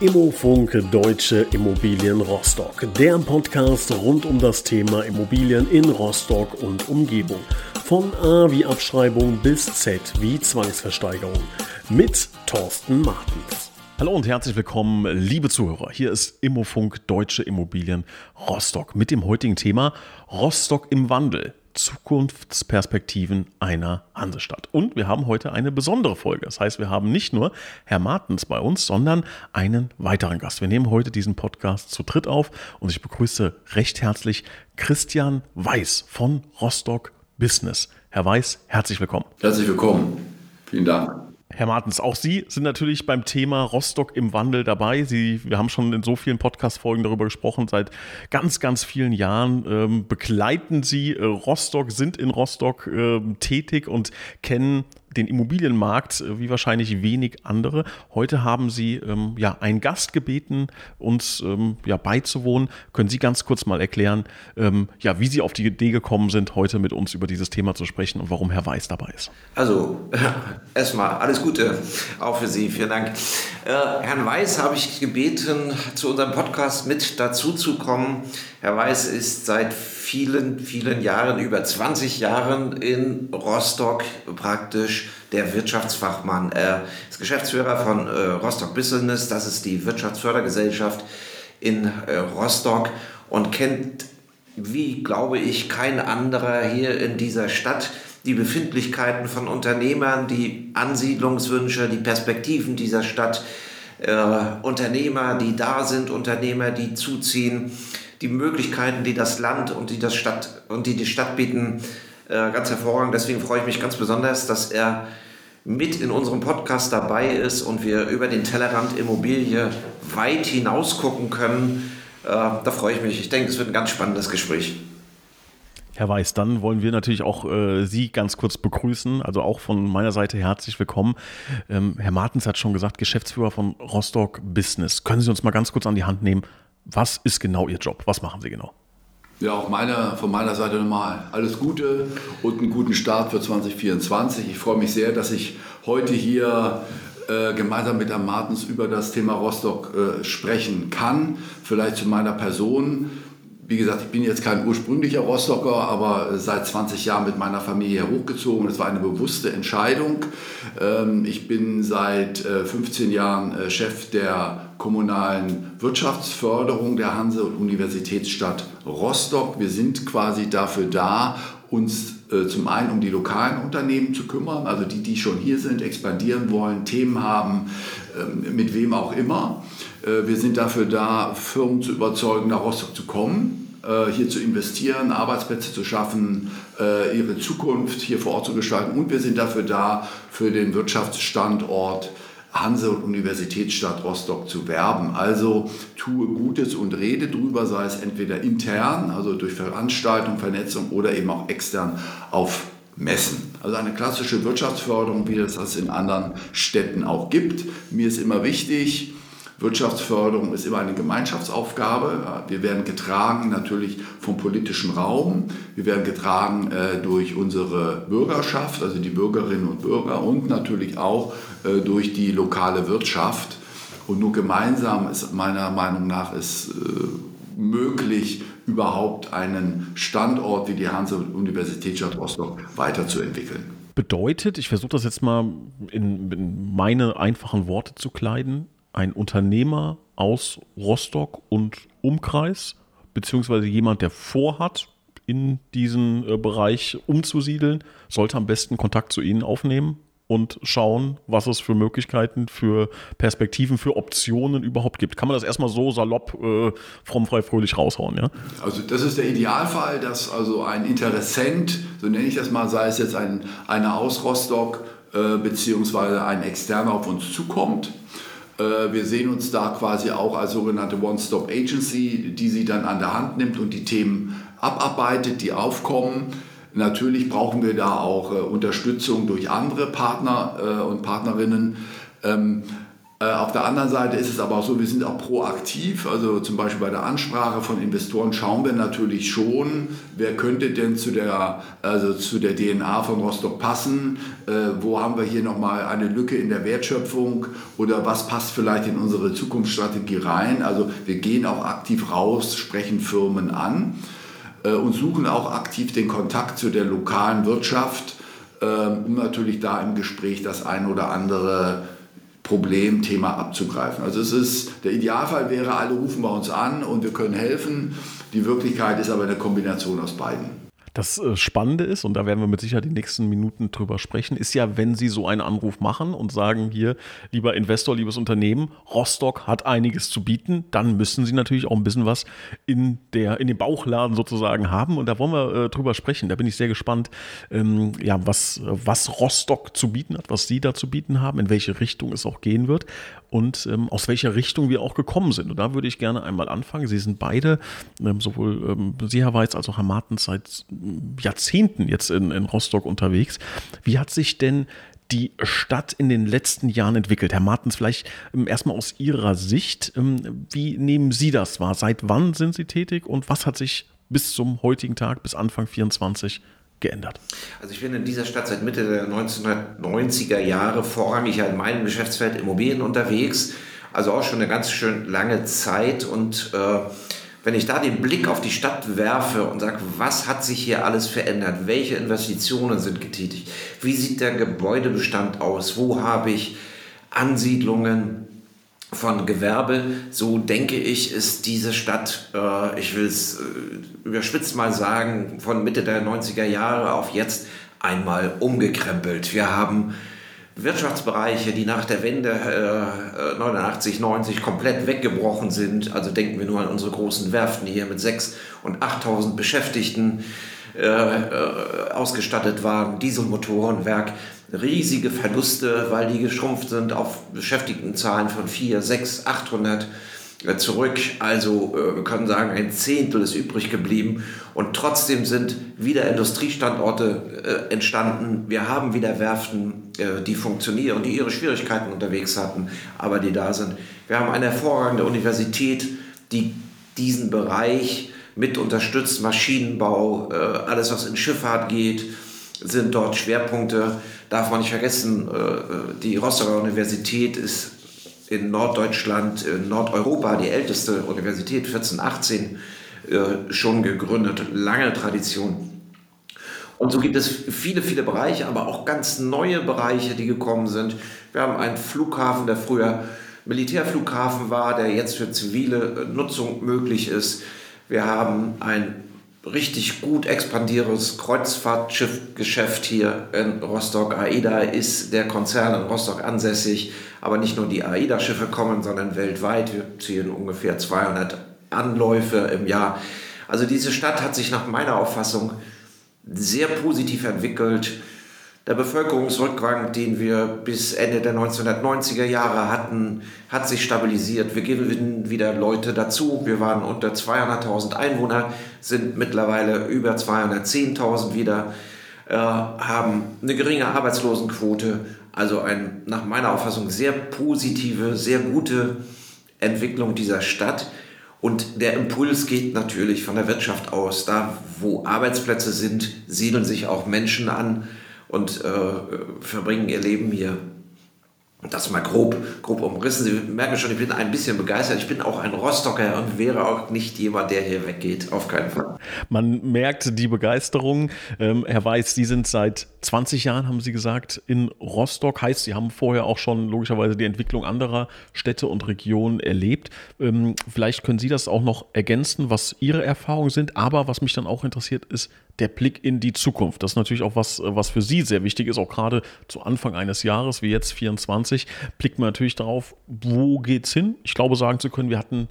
Immofunk Deutsche Immobilien Rostock, der Podcast rund um das Thema Immobilien in Rostock und Umgebung. Von A wie Abschreibung bis Z wie Zwangsversteigerung mit Thorsten Martens. Hallo und herzlich willkommen, liebe Zuhörer. Hier ist Immofunk Deutsche Immobilien Rostock mit dem heutigen Thema Rostock im Wandel. Zukunftsperspektiven einer Hansestadt. Und wir haben heute eine besondere Folge. Das heißt, wir haben nicht nur Herr Martens bei uns, sondern einen weiteren Gast. Wir nehmen heute diesen Podcast zu dritt auf und ich begrüße recht herzlich Christian Weiß von Rostock Business. Herr Weiß, herzlich willkommen. Herzlich willkommen. Vielen Dank. Herr Martens, auch Sie sind natürlich beim Thema Rostock im Wandel dabei. Sie, wir haben schon in so vielen Podcast-Folgen darüber gesprochen. Seit ganz, ganz vielen Jahren ähm, begleiten Sie äh, Rostock, sind in Rostock äh, tätig und kennen den Immobilienmarkt äh, wie wahrscheinlich wenig andere. Heute haben Sie ähm, ja einen Gast gebeten, uns ähm, ja beizuwohnen. Können Sie ganz kurz mal erklären, ähm, ja, wie Sie auf die Idee gekommen sind, heute mit uns über dieses Thema zu sprechen und warum Herr Weiß dabei ist? Also erstmal alles Gute auch für Sie. Vielen Dank. Äh, Herrn Weiß habe ich gebeten, zu unserem Podcast mit dazu zu kommen. Herr Weiß ist seit vielen, vielen Jahren, über 20 Jahren in Rostock praktisch der Wirtschaftsfachmann. Er ist Geschäftsführer von äh, Rostock Business, das ist die Wirtschaftsfördergesellschaft in äh, Rostock und kennt, wie glaube ich, kein anderer hier in dieser Stadt die Befindlichkeiten von Unternehmern, die Ansiedlungswünsche, die Perspektiven dieser Stadt, äh, Unternehmer, die da sind, Unternehmer, die zuziehen die Möglichkeiten, die das Land und die, das Stadt, und die, die Stadt bieten, äh, ganz hervorragend. Deswegen freue ich mich ganz besonders, dass er mit in unserem Podcast dabei ist und wir über den Tellerrand Immobilie weit hinaus gucken können. Äh, da freue ich mich. Ich denke, es wird ein ganz spannendes Gespräch. Herr Weiß, dann wollen wir natürlich auch äh, Sie ganz kurz begrüßen. Also auch von meiner Seite herzlich willkommen. Ähm, Herr Martens hat schon gesagt, Geschäftsführer von Rostock Business. Können Sie uns mal ganz kurz an die Hand nehmen? Was ist genau Ihr Job? Was machen Sie genau? Ja, auch meine, von meiner Seite nochmal alles Gute und einen guten Start für 2024. Ich freue mich sehr, dass ich heute hier äh, gemeinsam mit Herrn Martens über das Thema Rostock äh, sprechen kann. Vielleicht zu meiner Person. Wie gesagt, ich bin jetzt kein ursprünglicher Rostocker, aber seit 20 Jahren mit meiner Familie hochgezogen. Das war eine bewusste Entscheidung. Ähm, ich bin seit 15 äh, Jahren äh, Chef der kommunalen Wirtschaftsförderung der Hanse- und Universitätsstadt Rostock. Wir sind quasi dafür da, uns äh, zum einen um die lokalen Unternehmen zu kümmern, also die, die schon hier sind, expandieren wollen, Themen haben, ähm, mit wem auch immer. wir sind dafür da, Firmen zu überzeugen, nach Rostock zu kommen äh, hier zu investieren, Arbeitsplätze zu schaffen, äh, ihre Zukunft hier vor Ort zu gestalten. Und wir sind dafür da, für den Wirtschaftsstandort Hanse- und Universitätsstadt Rostock zu werben. Also tue Gutes und rede drüber, sei es entweder intern, also durch Veranstaltung, Vernetzung oder eben auch extern auf Messen. Also eine klassische Wirtschaftsförderung, wie es das in anderen Städten auch gibt. Mir ist immer wichtig, Wirtschaftsförderung ist immer eine Gemeinschaftsaufgabe. Wir werden getragen natürlich vom politischen Raum. Wir werden getragen äh, durch unsere Bürgerschaft, also die Bürgerinnen und Bürger und natürlich auch äh, durch die lokale Wirtschaft. Und nur gemeinsam ist meiner Meinung nach ist, äh, möglich, überhaupt einen Standort wie die Hanse-Universitätsstadt Rostock weiterzuentwickeln. Bedeutet, ich versuche das jetzt mal in, in meine einfachen Worte zu kleiden, ein Unternehmer aus Rostock und Umkreis, beziehungsweise jemand, der vorhat, in diesen äh, Bereich umzusiedeln, sollte am besten Kontakt zu Ihnen aufnehmen und schauen, was es für Möglichkeiten, für Perspektiven, für Optionen überhaupt gibt. Kann man das erstmal so salopp, äh, fromm, frei, fröhlich raushauen, ja? Also das ist der Idealfall, dass also ein Interessent, so nenne ich das mal, sei es jetzt ein, einer aus Rostock, äh, beziehungsweise ein Externer auf uns zukommt wir sehen uns da quasi auch als sogenannte One-Stop-Agency, die sie dann an der Hand nimmt und die Themen abarbeitet, die aufkommen. Natürlich brauchen wir da auch äh, Unterstützung durch andere Partner äh, und Partnerinnen. Ähm, Äh, auf der anderen Seite ist es aber auch so, wir sind auch proaktiv. Also zum Beispiel bei der Ansprache von Investoren schauen wir natürlich schon, wer könnte denn zu der, also zu der DNA von Rostock passen, äh, wo haben wir hier nochmal eine Lücke in der Wertschöpfung oder was passt vielleicht in unsere Zukunftsstrategie rein. Also wir gehen auch aktiv raus, sprechen Firmen an äh, und suchen auch aktiv den Kontakt zu der lokalen Wirtschaft, äh, um natürlich da im Gespräch das ein oder andere Problemthema abzugreifen. Also es ist, der Idealfall wäre, alle rufen bei uns an und wir können helfen. Die Wirklichkeit ist aber eine Kombination aus beiden. Das äh, Spannende ist, und da werden wir mit Sicherheit die nächsten Minuten drüber sprechen, ist ja, wenn Sie so einen Anruf machen und sagen, hier, lieber Investor, liebes Unternehmen, Rostock hat einiges zu bieten, dann müssen Sie natürlich auch ein bisschen was in, der, in dem Bauchladen sozusagen haben. Und da wollen wir äh, drüber sprechen. Da bin ich sehr gespannt, ähm, ja, was, was Rostock zu bieten hat, was Sie da zu bieten haben, in welche Richtung es auch gehen wird und ähm, aus welcher Richtung wir auch gekommen sind. Und da würde ich gerne einmal anfangen. Sie sind beide, ähm, sowohl ähm, Sie, Herr Weiz, als auch Herr Martens, seit ähm, Jahrzehnten jetzt in, in Rostock unterwegs. Wie hat sich denn die Stadt in den letzten Jahren entwickelt? Herr Martens, vielleicht ähm, erstmal aus Ihrer Sicht, ähm, wie nehmen Sie das wahr? Seit wann sind Sie tätig und was hat sich bis zum heutigen Tag, bis Anfang 24 geändert? Also ich bin in dieser Stadt seit Mitte der 1990er Jahre vorrangig in meinem Geschäftsfeld Immobilien unterwegs, also auch schon eine ganz schön lange Zeit. Und äh, wenn ich da den Blick auf die Stadt werfe und sage, was hat sich hier alles verändert, welche Investitionen sind getätigt, wie sieht der Gebäudebestand aus, wo habe ich Ansiedlungen, von Gewerbe, so denke ich, ist diese Stadt, äh, ich will es äh, überspitzt mal sagen, von Mitte der 90er Jahre auf jetzt einmal umgekrempelt. Wir haben Wirtschaftsbereiche, die nach der Wende äh, 89, 90 komplett weggebrochen sind. Also denken wir nur an unsere großen Werften hier mit 6.000 und 8.000 Beschäftigten äh, äh, ausgestattet waren, Dieselmotorenwerk riesige Verluste, weil die geschrumpft sind auf Beschäftigtenzahlen von 4, 6, 800 zurück. Also äh, wir können sagen, ein Zehntel ist übrig geblieben und trotzdem sind wieder Industriestandorte äh, entstanden. Wir haben wieder Werften, äh, die funktionieren, die ihre Schwierigkeiten unterwegs hatten, aber die da sind. Wir haben eine hervorragende Universität, die diesen Bereich mit unterstützt, Maschinenbau, alles was in Schifffahrt geht, sind dort Schwerpunkte darf man nicht vergessen, äh, äh, die Rostocker Universität ist in Norddeutschland, in Nordeuropa die älteste Universität, 1418 äh, schon gegründet, lange Tradition. Und so gibt es viele, viele Bereiche, aber auch ganz neue Bereiche, die gekommen sind. Wir haben einen Flughafen, der früher Militärflughafen war, der jetzt für zivile Nutzung möglich ist. Wir haben ein richtig gut expandierendes Kreuzfahrtschiffgeschäft hier in Rostock. AIDA ist der Konzern in Rostock ansässig, aber nicht nur die AIDA-Schiffe kommen, sondern weltweit. Wir ziehen ungefähr 200 Anläufe im Jahr. Also diese Stadt hat sich nach meiner Auffassung sehr positiv entwickelt. Der Bevölkerungsrückgang, den wir bis Ende der 1990er Jahre hatten, hat sich stabilisiert. Wir gewinnen wieder Leute dazu. Wir waren unter 200.000 Einwohner, sind mittlerweile über 210.000 wieder, äh, haben eine geringe Arbeitslosenquote. Also ein, nach meiner Auffassung, sehr positive, sehr gute Entwicklung dieser Stadt. Und der Impuls geht natürlich von der Wirtschaft aus. Da, wo Arbeitsplätze sind, siedeln sich auch Menschen an und äh, verbringen ihr Leben hier. Das mal grob, grob umrissen. Sie merken schon, ich bin ein bisschen begeistert. Ich bin auch ein Rostocker und wäre auch nicht jemand, der hier weggeht. Auf keinen Fall. Man merkt die Begeisterung. Ähm, Herr Weiß, Sie sind seit 20 Jahren, haben Sie gesagt, in Rostock. Heißt, Sie haben vorher auch schon logischerweise die Entwicklung anderer Städte und Regionen erlebt. Ähm, vielleicht können Sie das auch noch ergänzen, was Ihre Erfahrungen sind. Aber was mich dann auch interessiert, ist der Blick in die Zukunft. Das ist natürlich auch was, was für Sie sehr wichtig ist, auch gerade zu Anfang eines Jahres, wie jetzt 24, blickt man natürlich darauf, wo geht es hin? Ich glaube, sagen zu können, wir hatten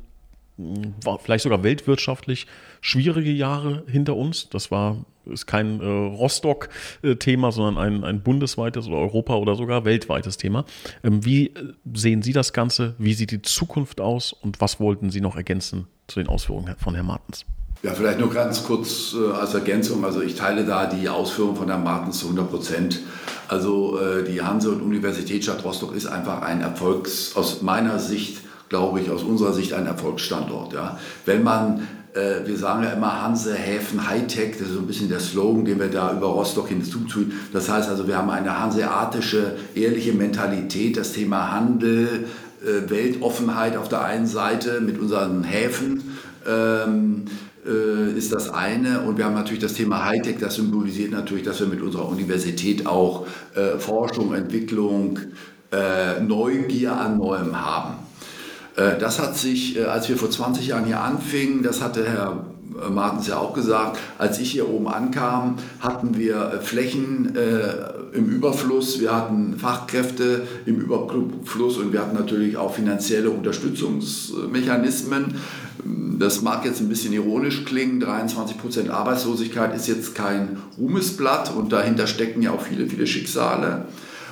hm, vielleicht sogar weltwirtschaftlich schwierige Jahre hinter uns. Das war ist kein äh, Rostock-Thema, sondern ein, ein bundesweites oder Europa- oder sogar weltweites Thema. Ähm, wie sehen Sie das Ganze? Wie sieht die Zukunft aus? Und was wollten Sie noch ergänzen zu den Ausführungen von Herrn Martens? Ja, vielleicht nur ganz kurz äh, als Ergänzung. Also ich teile da die Ausführung von Herrn Martens zu 100 Prozent. Also äh, die Hanse und Universitätsstadt Rostock ist einfach ein Erfolgs, aus meiner Sicht, glaube ich, aus unserer Sicht ein Erfolgsstandort. Ja. Wenn man äh, wir sagen ja immer Hanse, Häfen, Hightech, das ist so ein bisschen der Slogan, den wir da über Rostock hinzufügen. Das heißt also, wir haben eine hanseatische, ehrliche Mentalität, das Thema Handel, äh, Weltoffenheit auf der einen Seite mit unseren Häfen. Ähm, äh, ist das eine. Und wir haben natürlich das Thema Hightech, das symbolisiert natürlich, dass wir mit unserer Universität auch äh, Forschung, Entwicklung, äh, Neugier an Neuem haben. Äh, das hat sich, äh, als wir vor 20 Jahren hier anfingen, das hatte Herr Martens ja auch gesagt, als ich hier oben ankam, hatten wir Flächen im Überfluss, wir hatten Fachkräfte im Überfluss und wir hatten natürlich auch finanzielle Unterstützungsmechanismen. Das mag jetzt ein bisschen ironisch klingen, 23% Arbeitslosigkeit ist jetzt kein Ruhmesblatt und dahinter stecken ja auch viele, viele Schicksale.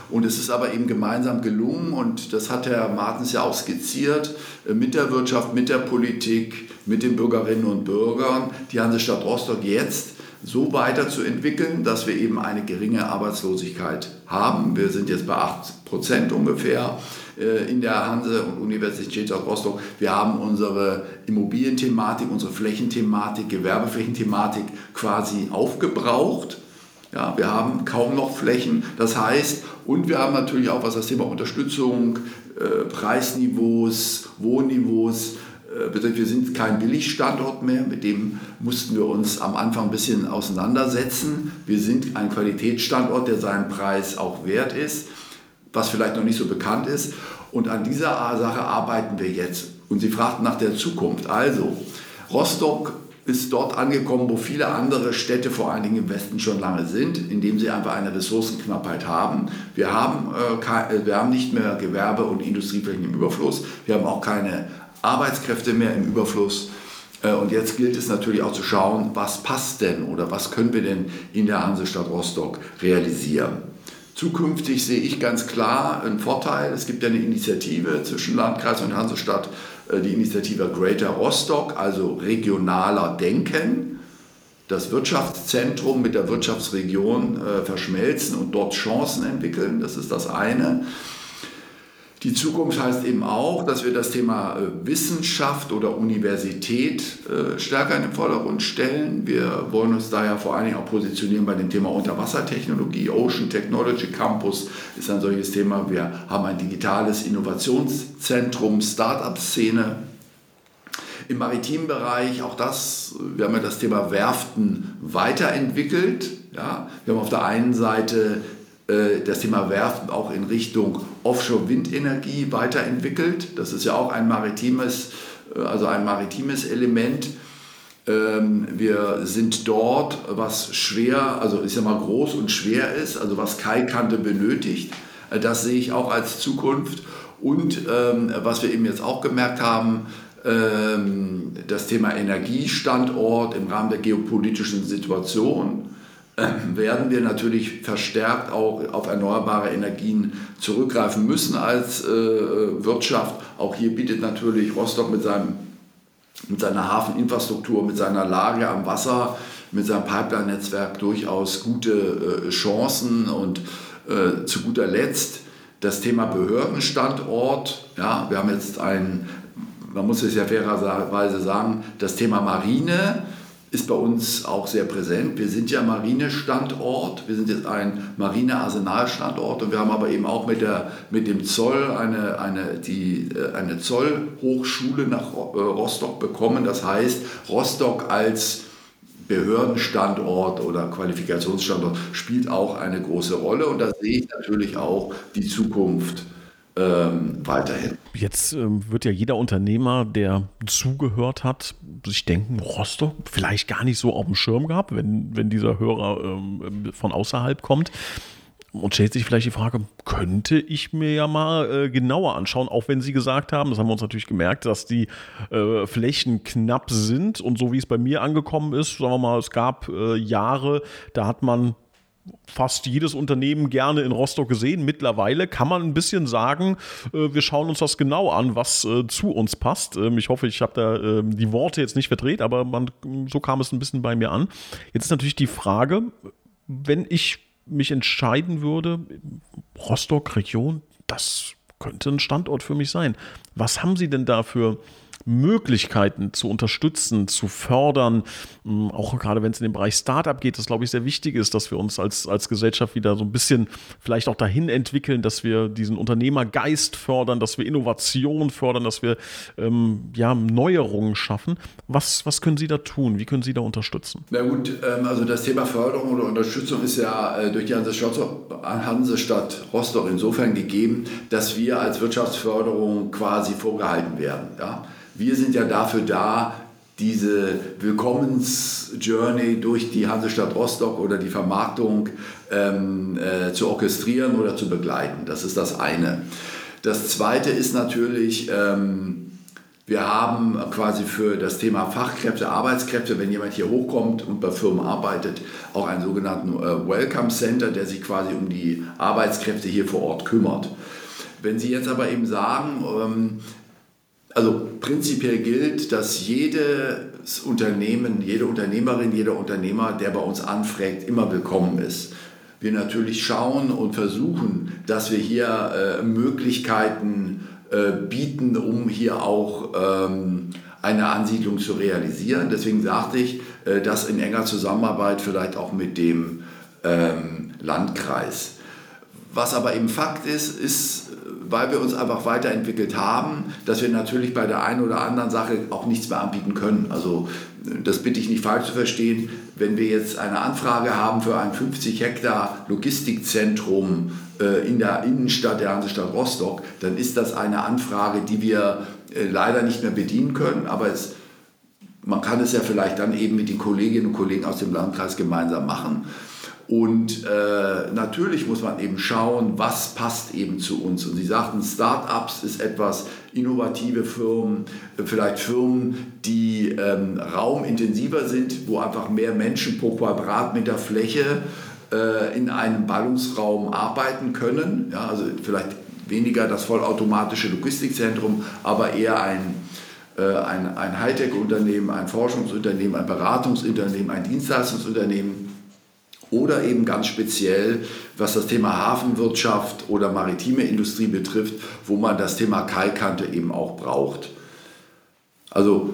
Und es ist aber eben gemeinsam gelungen und das hat Herr Martens ja auch skizziert, mit der Wirtschaft, mit der Politik, mit den Bürgerinnen und Bürgern, die Hansestadt Rostock jetzt so weiterzuentwickeln, dass wir eben eine geringe Arbeitslosigkeit haben. Wir sind jetzt bei 8 Prozent ungefähr äh, in der Hanse und Universität Rostock. Wir haben unsere Immobilienthematik, unsere Flächenthematik, Gewerbeflächenthematik quasi aufgebraucht. Ja, wir haben kaum noch Flächen. Das heißt, und wir haben natürlich auch, was das Thema Unterstützung, äh, Preisniveaus, Wohnniveaus betrifft, wir sind kein Billigstandort mehr. Mit dem mussten wir uns am Anfang ein bisschen auseinandersetzen. Wir sind ein Qualitätsstandort, der seinen Preis auch wert ist, was vielleicht noch nicht so bekannt ist. Und an dieser Sache arbeiten wir jetzt. Und Sie fragten nach der Zukunft. Also, Rostock ist dort angekommen, wo viele andere Städte, vor allen Dingen im Westen, schon lange sind, indem sie einfach eine Ressourcenknappheit haben. Wir haben, äh, äh, wir haben nicht mehr Gewerbe- und Industrieflächen im Überfluss. Wir haben auch keine Arbeitskräfte mehr im Überfluss. Äh, und jetzt gilt es natürlich auch zu schauen, was passt denn oder was können wir denn in der Hansestadt Rostock realisieren. Zukünftig sehe ich ganz klar einen Vorteil. Es gibt ja eine Initiative zwischen Landkreis und Hansestadt äh, die Initiative Greater Rostock, also regionaler Denken, das Wirtschaftszentrum mit der Wirtschaftsregion äh, verschmelzen und dort Chancen entwickeln. Das ist das eine. Die Zukunft heißt eben auch, dass wir das Thema äh, Wissenschaft oder Universität äh, stärker in den Vordergrund stellen. Wir wollen uns daher vor allen Dingen auch positionieren bei dem Thema Unterwassertechnologie. Ocean Technology Campus ist ein solches Thema. Wir haben ein digitales Innovationszentrum, Start-up-Szene. Im maritimen Bereich, auch das, wir haben ja das Thema Werften weiterentwickelt. Ja, wir haben auf der einen Seite das Thema Werften auch in Richtung Offshore-Windenergie weiterentwickelt. Das ist ja auch ein maritimes, äh, also ein maritimes Element. Ähm, wir sind dort, was schwer, also ich sag mal groß und schwer ist, also was Kaikante benötigt. Äh, das sehe ich auch als Zukunft. Und ähm, was wir eben jetzt auch gemerkt haben, ähm, das Thema Energiestandort im Rahmen der geopolitischen Situation werden wir natürlich verstärkt auch auf erneuerbare Energien zurückgreifen müssen als äh, Wirtschaft. Auch hier bietet natürlich Rostock mit, seinem, mit seiner Hafeninfrastruktur, mit seiner Lage am Wasser, mit seinem Pipeline-Netzwerk durchaus gute äh, Chancen. Und äh, zu guter Letzt das Thema Behördenstandort. Ja, wir haben jetzt ein, man muss es ja fairerweise sagen, das Thema Marine ist bei uns auch sehr präsent. Wir sind ja Marinestandort, wir sind jetzt ein Marinearsenalstandort und wir haben aber eben auch mit, der, mit dem Zoll eine, eine, die, äh, eine Zollhochschule nach äh, Rostock bekommen. Das heißt, Rostock als Behördenstandort oder Qualifikationsstandort spielt auch eine große Rolle und da sehe ich natürlich auch die Zukunft ähm, weiterhin. Jetzt ähm, wird ja jeder Unternehmer, der zugehört hat, sich denken, Rostock vielleicht gar nicht so auf dem Schirm gehabt, wenn, wenn dieser Hörer ähm, von außerhalb kommt. Und stellt sich vielleicht die Frage, könnte ich mir ja mal äh, genauer anschauen, auch wenn Sie gesagt haben, das haben wir uns natürlich gemerkt, dass die äh, Flächen knapp sind und so wie es bei mir angekommen ist, sagen wir mal, es gab äh, Jahre, da hat man fast jedes Unternehmen gerne in Rostock gesehen. Mittlerweile kann man ein bisschen sagen, äh, wir schauen uns das genau an, was äh, zu uns passt. Ähm, ich hoffe, ich habe da äh, die Worte jetzt nicht verdreht, aber man, so kam es ein bisschen bei mir an. Jetzt ist natürlich die Frage, wenn ich mich entscheiden würde, Rostock, Region, das könnte ein Standort für mich sein. Was haben Sie denn da für Möglichkeiten zu unterstützen, zu fördern. Mm, auch gerade wenn es in den Bereich Startup geht, das glaube ich sehr wichtig ist, dass wir uns als, als Gesellschaft wieder so ein bisschen vielleicht auch dahin entwickeln, dass wir diesen Unternehmergeist fördern, dass wir Innovation fördern, dass wir ähm, ja, Neuerungen schaffen. Was, was können Sie da tun? Wie können Sie da unterstützen? Na gut, ähm, also das Thema Förderung oder Unterstützung ist ja äh, durch die Hansestadt Rostock insofern gegeben, dass wir als Wirtschaftsförderung quasi vorgehalten werden. Ja? Wir sind ja dafür da, diese Willkommensjourney durch die Hansestadt Rostock oder die Vermarktung ähm, äh, zu orchestrieren oder zu begleiten. Das ist das eine. Das zweite ist natürlich, ähm, wir haben quasi für das Thema Fachkräfte, Arbeitskräfte, wenn jemand hier hochkommt und bei Firmen arbeitet, auch einen sogenannten äh, Welcome Center, der sich quasi um die Arbeitskräfte hier vor Ort kümmert. Wenn Sie jetzt aber eben sagen, ähm, also prinzipiell gilt, dass jedes Unternehmen, jede Unternehmerin, jeder Unternehmer, der bei uns anfragt, immer willkommen ist. Wir natürlich schauen und versuchen, dass wir hier äh, Möglichkeiten äh, bieten, um hier auch ähm, eine Ansiedlung zu realisieren. Deswegen sagte ich, äh, das in enger Zusammenarbeit vielleicht auch mit dem ähm, Landkreis. Was aber eben Fakt ist, ist, weil wir uns einfach weiterentwickelt haben, dass wir natürlich bei der einen oder anderen Sache auch nichts mehr anbieten können. Also das bitte ich nicht falsch zu verstehen. Wenn wir jetzt eine Anfrage haben für ein 50 Hektar Logistikzentrum äh, in der Innenstadt der Hansestadt Rostock, dann ist das eine Anfrage, die wir äh, leider nicht mehr bedienen können. Aber es, man kann es ja vielleicht dann eben mit den Kolleginnen und Kollegen aus dem Landkreis gemeinsam machen. Und äh, natürlich muss man eben schauen, was passt eben zu uns. Und Sie sagten, Start-ups ist etwas, innovative Firmen, äh, vielleicht Firmen, die ähm, raumintensiver sind, wo einfach mehr Menschen pro Quadratmeter Fläche äh, in einem Ballungsraum arbeiten können. Ja, also vielleicht weniger das vollautomatische Logistikzentrum, aber eher ein äh, ein, ein Hightech-Unternehmen, ein Forschungsunternehmen, ein Beratungsunternehmen, ein Dienstleistungsunternehmen oder eben ganz speziell, was das Thema Hafenwirtschaft oder maritime Industrie betrifft, wo man das Thema Kalkkante eben auch braucht. Also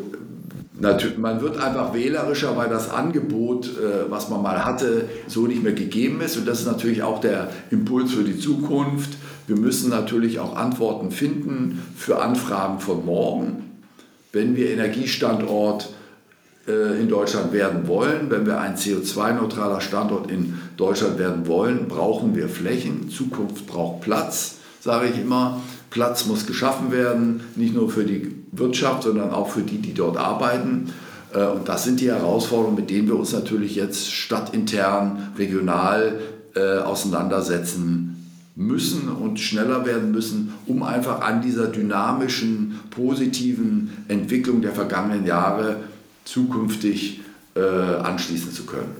man wird einfach wählerischer, weil das Angebot, äh, was man mal hatte, so nicht mehr gegeben ist. Und das ist natürlich auch der Impuls für die Zukunft. Wir müssen natürlich auch Antworten finden für Anfragen von morgen. Wenn wir Energiestandort in Deutschland werden wollen, wenn wir ein CO2-neutraler Standort in Deutschland werden wollen, brauchen wir Flächen. Zukunft braucht Platz, sage ich immer. Platz muss geschaffen werden, nicht nur für die Wirtschaft, sondern auch für die, die dort arbeiten. Äh, und das sind die Herausforderungen, mit denen wir uns natürlich jetzt stadtintern, regional äh, auseinandersetzen müssen und schneller werden müssen, um einfach an dieser dynamischen, positiven Entwicklung der vergangenen Jahre zukünftig äh, anschließen zu können.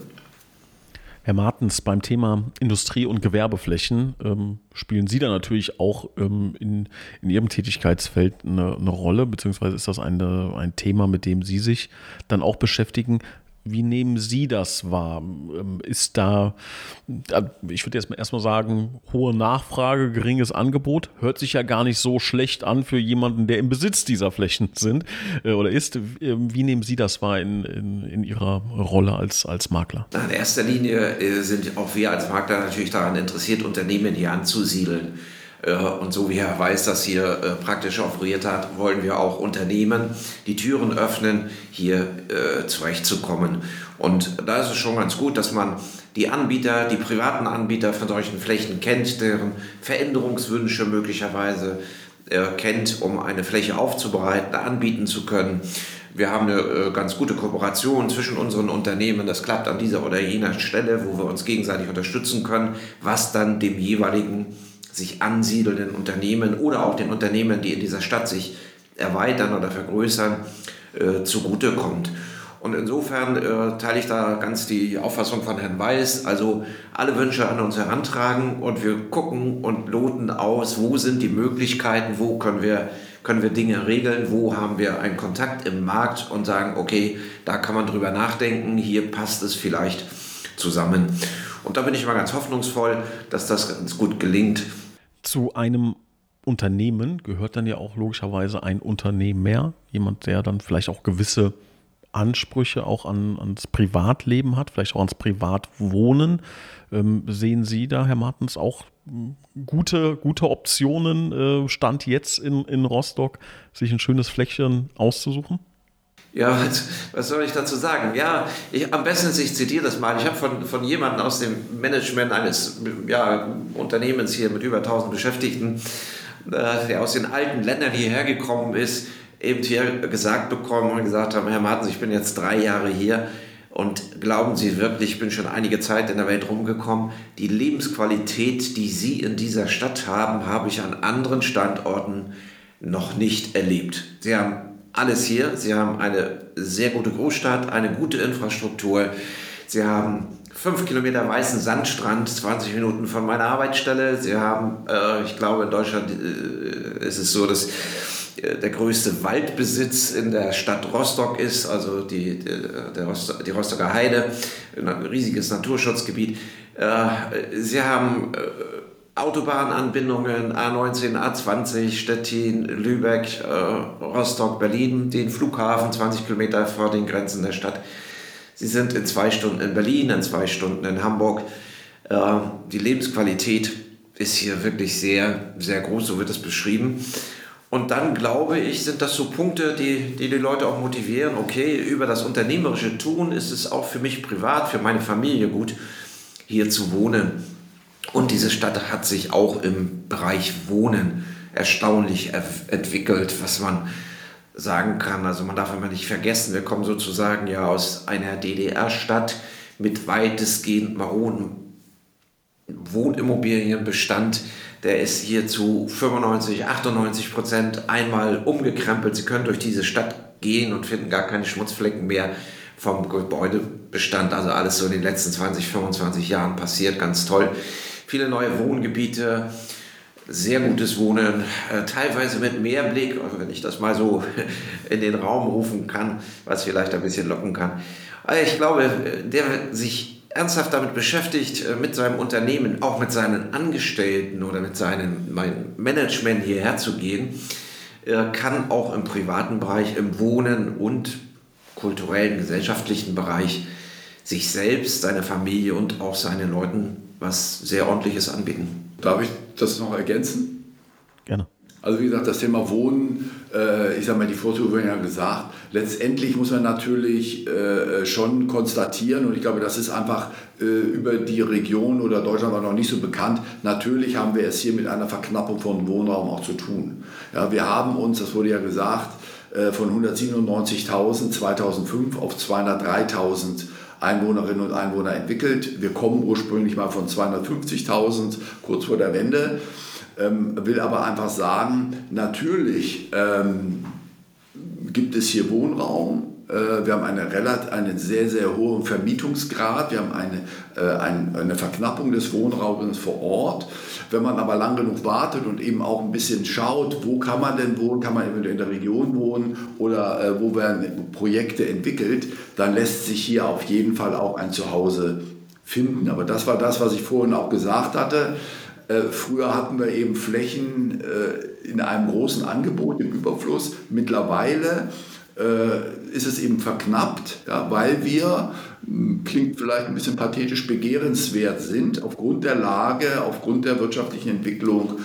Herr Martens, beim Thema Industrie- und Gewerbeflächen ähm, spielen Sie da natürlich auch ähm, in, in Ihrem Tätigkeitsfeld eine, eine, Rolle, beziehungsweise ist das eine, ein Thema, mit dem Sie sich dann auch beschäftigen. Wie nehmen Sie das wahr? Ähm, ist da, ich würde jetzt erstmal sagen, hohe Nachfrage, geringes Angebot? Hört sich ja gar nicht so schlecht an für jemanden, der im Besitz dieser Flächen sind äh, oder ist. Ähm, wie nehmen Sie das wahr in, in, in Ihrer Rolle als, als Makler? In erster Linie äh, sind auch wir als Makler natürlich daran interessiert, Unternehmen hier anzusiedeln. Äh, und so wie Herr Weiß das hier äh, praktisch offeriert hat, wollen wir auch Unternehmen die Türen öffnen, hier äh, zurechtzukommen. Und da ist es schon ganz gut, dass man die Anbieter, die privaten Anbieter von solchen Flächen kennt, deren Veränderungswünsche möglicherweise kennt, um eine Fläche aufzubereiten, anbieten zu können. Wir haben eine ganz gute Kooperation zwischen unseren Unternehmen. Das klappt an dieser oder jener Stelle, wo wir uns gegenseitig unterstützen können, was dann dem jeweiligen sich ansiedelnden Unternehmen oder auch den Unternehmen, die in dieser Stadt sich erweitern oder vergrößern, äh, zugutekommt. Und insofern äh, teile ich da ganz die Auffassung von Herrn Weiß. Also alle Wünsche an uns herantragen und wir gucken und loten aus, wo sind die Möglichkeiten, wo können wir, können wir Dinge regeln, wo haben wir einen Kontakt im Markt und sagen, okay, da kann man drüber nachdenken, hier passt es vielleicht zusammen. Und da bin ich mal ganz hoffnungsvoll, dass das ganz gut gelingt. Zu einem Unternehmen gehört dann ja auch logischerweise ein Unternehmer, jemand, der dann vielleicht auch gewisse Ansprüche auch an, ans Privatleben hat, vielleicht auch ans Privatwohnen. Ähm, sehen Sie da, Herr Martens, auch hm, gute, gute Optionen, äh, Stand jetzt in, in Rostock, sich ein schönes Fläschchen auszusuchen? Ja, was, soll ich dazu sagen? Ja, ich, am besten ich zitiere das mal. Ich habe von, von jemandem aus dem Management eines ja, Unternehmens hier mit über 1000 Beschäftigten, äh, der aus den alten Ländern hierher gekommen ist, eben hier gesagt bekommen und gesagt haben, Herr Martens, ich bin jetzt drei Jahre hier und glauben Sie wirklich, ich bin schon einige Zeit in der Welt rumgekommen, die Lebensqualität, die Sie in dieser Stadt haben, habe ich an anderen Standorten noch nicht erlebt. Sie haben alles hier. Sie haben eine sehr gute Großstadt, eine gute Infrastruktur. Sie haben fünf Kilometer weißen Sandstrand, 20 Minuten von meiner Arbeitsstelle. Sie haben, äh, ich glaube, in Deutschland äh, ist es so, dass äh, der größte Waldbesitz in der Stadt Rostock ist, also die, der Rostock, die Rostocker Heide, ein riesiges Naturschutzgebiet. Äh, Sie haben äh, Autobahnanbindungen A19, A20, Stettin, Lübeck, äh, Rostock, Berlin, den Flughafen 20 Kilometer vor den Grenzen der Stadt. Sie sind in zwei Stunden in Berlin, in zwei Stunden in Hamburg. Äh, die Lebensqualität ist hier wirklich sehr, sehr groß, so wird es beschrieben. Und dann glaube ich, sind das so Punkte, die, die die Leute auch motivieren. Okay, über das unternehmerische Tun ist es auch für mich privat, für meine Familie gut, hier zu wohnen. Und diese Stadt hat sich auch im Bereich Wohnen erstaunlich entwickelt, was man sagen kann. Also man darf immer nicht vergessen, wir kommen sozusagen ja aus einer DDR-Stadt mit weitestgehend maroden Wohnimmobilienbestand. Der ist hier zu 95, 98 Prozent einmal umgekrempelt. Sie können durch diese Stadt gehen und finden gar keine Schmutzflecken mehr vom Gebäudebestand. Also alles so in den letzten 20, 25 Jahren passiert. Ganz toll viele neue Wohngebiete, sehr gutes Wohnen, äh, teilweise mit Mehrblick, also wenn ich das mal so in den Raum rufen kann, was vielleicht ein bisschen locken kann. Ich glaube, der sich ernsthaft damit beschäftigt, äh, mit seinem Unternehmen, auch mit seinen Angestellten oder mit seinem Management hierher zu gehen, äh, kann auch im privaten Bereich, im Wohnen und kulturellen, gesellschaftlichen Bereich sich selbst, seine Familie und auch seinen Leuten was sehr ordentliches anbieten. Darf ich das noch ergänzen? Gerne. Also wie gesagt, das Thema Wohnen, äh, ich sage mal, die Vorzüge wurden ja gesagt. Letztendlich muss man natürlich äh, schon konstatieren, und ich glaube, das ist einfach äh, über die Region oder Deutschland war noch nicht so bekannt. Natürlich haben wir es hier mit einer Verknappung von Wohnraum auch zu tun. Ja, wir haben uns, das wurde ja gesagt, äh, von 197.000 2005 auf 203.000 Einwohnerinnen und Einwohner entwickelt. Wir kommen ursprünglich mal von 250.000 kurz vor der Wende. Ähm, will aber einfach sagen, natürlich ähm, gibt es hier Wohnraum, wir haben eine einen sehr, sehr hohen Vermietungsgrad. Wir haben eine, äh, eine Verknappung des Wohnraums vor Ort. Wenn man aber lang genug wartet und eben auch ein bisschen schaut, wo kann man denn wohnen, kann man eventuell in der Region wohnen oder äh, wo werden Projekte entwickelt, dann lässt sich hier auf jeden Fall auch ein Zuhause finden. Aber das war das, was ich vorhin auch gesagt hatte. Früher hatten wir eben Flächen in einem großen Angebot im Überfluss. Mittlerweile äh, ist es eben verknappt, ja, weil wir, hm, klingt vielleicht ein bisschen pathetisch, begehrenswert sind aufgrund der Lage, aufgrund der wirtschaftlichen Entwicklung,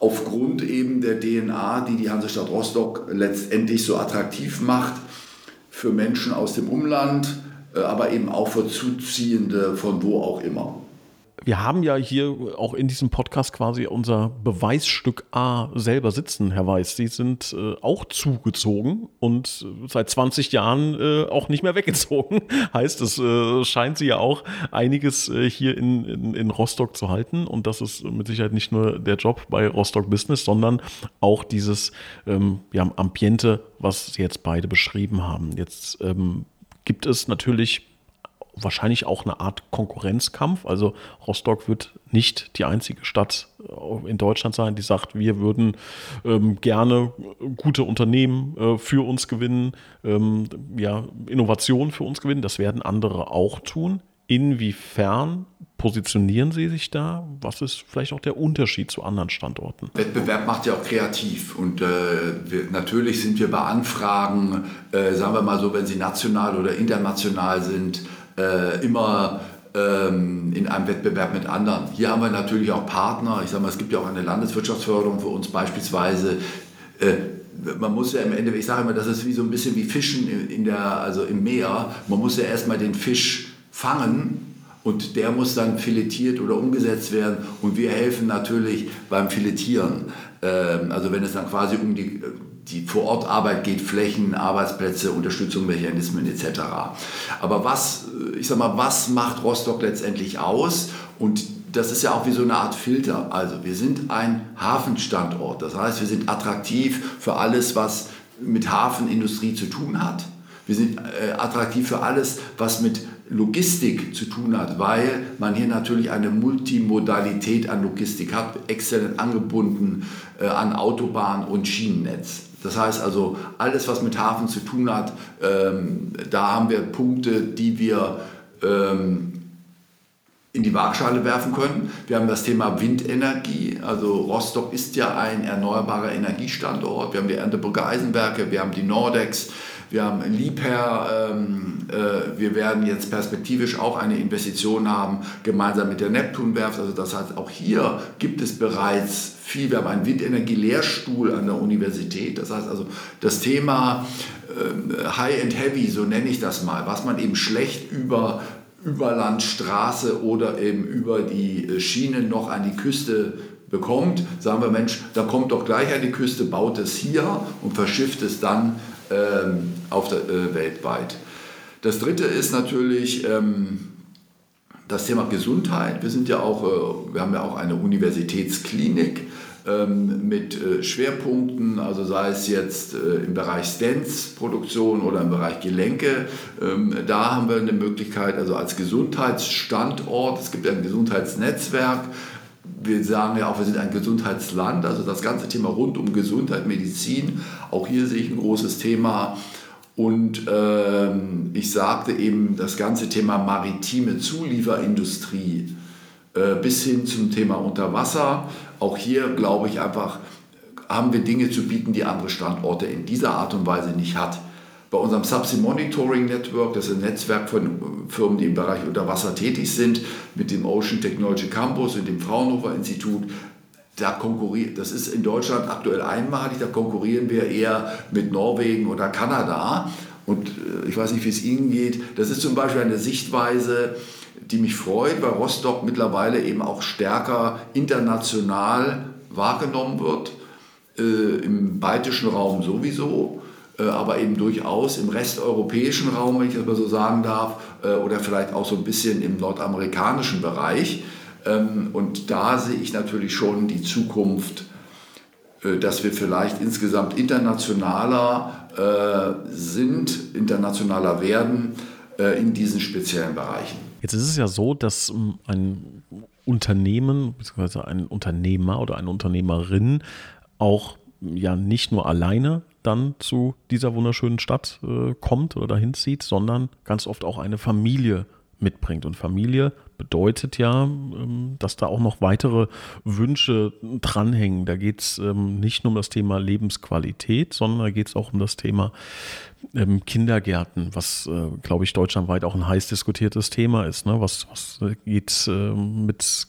aufgrund eben der DNA, die die Hansestadt Rostock letztendlich so attraktiv macht für Menschen aus dem Umland, äh, aber eben auch für Zuziehende von wo auch immer wir haben ja hier auch in diesem Podcast quasi unser Beweisstück A selber sitzen, Herr Weiß. Sie sind äh, auch zugezogen und seit 20 Jahren äh, auch nicht mehr weggezogen. heißt, es äh, scheint Sie ja auch einiges äh, hier in, in, in, Rostock zu halten. Und das ist mit Sicherheit nicht nur der Job bei Rostock Business, sondern auch dieses ähm, ja, Ambiente, was Sie jetzt beide beschrieben haben. Jetzt ähm, gibt es natürlich wahrscheinlich auch eine Art Konkurrenzkampf. Also Rostock wird nicht die einzige Stadt äh, in Deutschland sein, die sagt, wir würden ähm, gerne gute Unternehmen äh, für uns gewinnen, ähm, ja, Innovation für uns gewinnen. Das werden andere auch tun. Inwiefern positionieren Sie sich da? Was ist vielleicht auch der Unterschied zu anderen Standorten? Wettbewerb macht ja auch kreativ und äh, wir, natürlich sind wir bei Anfragen, äh, sagen wir mal so, wenn sie national oder international sind, äh, immer ähm, in einem Wettbewerb mit anderen. Hier haben wir natürlich auch Partner. Ich sage mal, es gibt ja auch eine Landeswirtschaftsförderung für uns beispielsweise. Äh, man muss ja im Endeffekt, ich sage immer, das ist wie so ein bisschen wie Fischen in der, also im Meer. Man muss ja erstmal den Fisch fangen und der muss dann filetiert oder umgesetzt werden und wir helfen natürlich beim Filetieren. Ähm, also wenn es dann quasi um die die Vorortarbeit geht, Flächen, Arbeitsplätze, Unterstützung, Mechanismen etc. Aber was, ich sag mal, was macht Rostock letztendlich aus? Und das ist ja auch wie so eine Art Filter. Also wir sind ein Hafenstandort. Das heißt, wir sind attraktiv für alles, was mit Hafenindustrie zu tun hat. Wir sind äh, attraktiv für alles, was mit Logistik zu tun hat, weil man hier natürlich eine Multimodalität an Logistik hat, exzellent angebunden äh, an Autobahn und Schienennetz. Das heißt also, alles, was mit Hafen zu tun hat, ähm, da haben wir Punkte, die wir ähm, in die Waagschale werfen können. Wir haben das Thema Windenergie. Also Rostock ist ja ein erneuerbarer Energiestandort. Wir haben die Erntebrücke Eisenwerke, wir haben die Nordex, wir haben Liebherr. Ähm, äh, wir werden jetzt perspektivisch auch eine Investition haben, gemeinsam mit der Neptunwerft. Also das heißt, auch hier gibt es bereits viel. Wir haben einen Windenergie-Lehrstuhl an der Universität. Das heißt also, das Thema äh, High and Heavy, so nenne ich das mal, was man eben schlecht über Überlandstraße oder eben über die äh, Schienen noch an die Küste bekommt, sagen wir, Mensch, da kommt doch gleich an die Küste, baut es hier und verschifft es dann ähm, auf der, äh, weltweit. Das dritte ist natürlich ähm, das Thema Gesundheit. Wir sind ja auch, äh, wir haben ja auch eine Universitätsklinik ähm, mit äh, Schwerpunkten, also sei es jetzt äh, im Bereich Stents-Produktion oder im Bereich Gelenke. Ähm, da haben wir eine Möglichkeit, also als Gesundheitsstandort, es gibt ein Gesundheitsnetzwerk, wir sagen ja auch, wir sind ein Gesundheitsland, also das ganze Thema rund um Gesundheit, Medizin, auch hier sehe ich ein großes Thema. Und ähm, ich sagte eben, das ganze Thema maritime Zulieferindustrie äh, bis hin zum Thema Unterwasser, auch hier glaube ich einfach, haben wir Dinge zu bieten, die andere Standorte in dieser Art und Weise nicht hat. Bei unserem Subsea Monitoring Network, das ist ein Netzwerk von Firmen, die im Bereich Unterwasser tätig sind, mit dem Ocean Technology Campus und dem Fraunhofer Institut, da konkurriert, das ist in Deutschland aktuell einmalig, da konkurrieren wir eher mit Norwegen oder Kanada. Und äh, ich weiß nicht, wie es Ihnen geht. Das ist zum Beispiel eine Sichtweise, die mich freut, weil Rostock mittlerweile eben auch stärker international wahrgenommen wird. Äh, Im baltischen Raum sowieso. Äh, aber eben durchaus im resteuropäischen Raum, wenn ich das mal so sagen darf, äh, oder vielleicht auch so ein bisschen im nordamerikanischen Bereich. Ähm, und da sehe ich natürlich schon die Zukunft, äh, dass wir vielleicht insgesamt internationaler sind, internationaler werden in diesen speziellen Bereichen. Jetzt ist es ja so, dass ähm, ein Unternehmen bzw. ein Unternehmer oder eine Unternehmerin auch ja nicht nur alleine dann zu dieser wunderschönen Stadt äh, kommt oder dahin zieht, sondern ganz oft auch eine Familie mitbringt. Und Familie bedeutet ja, ähm, dass da auch noch weitere Wünsche dranhängen. Da geht es ähm, nicht nur um das Thema Lebensqualität, sondern da geht es auch um das Thema ähm, Kindergärten, was, äh, glaube ich, deutschlandweit auch ein heiß diskutiertes Thema ist. Ne? Was, was geht mit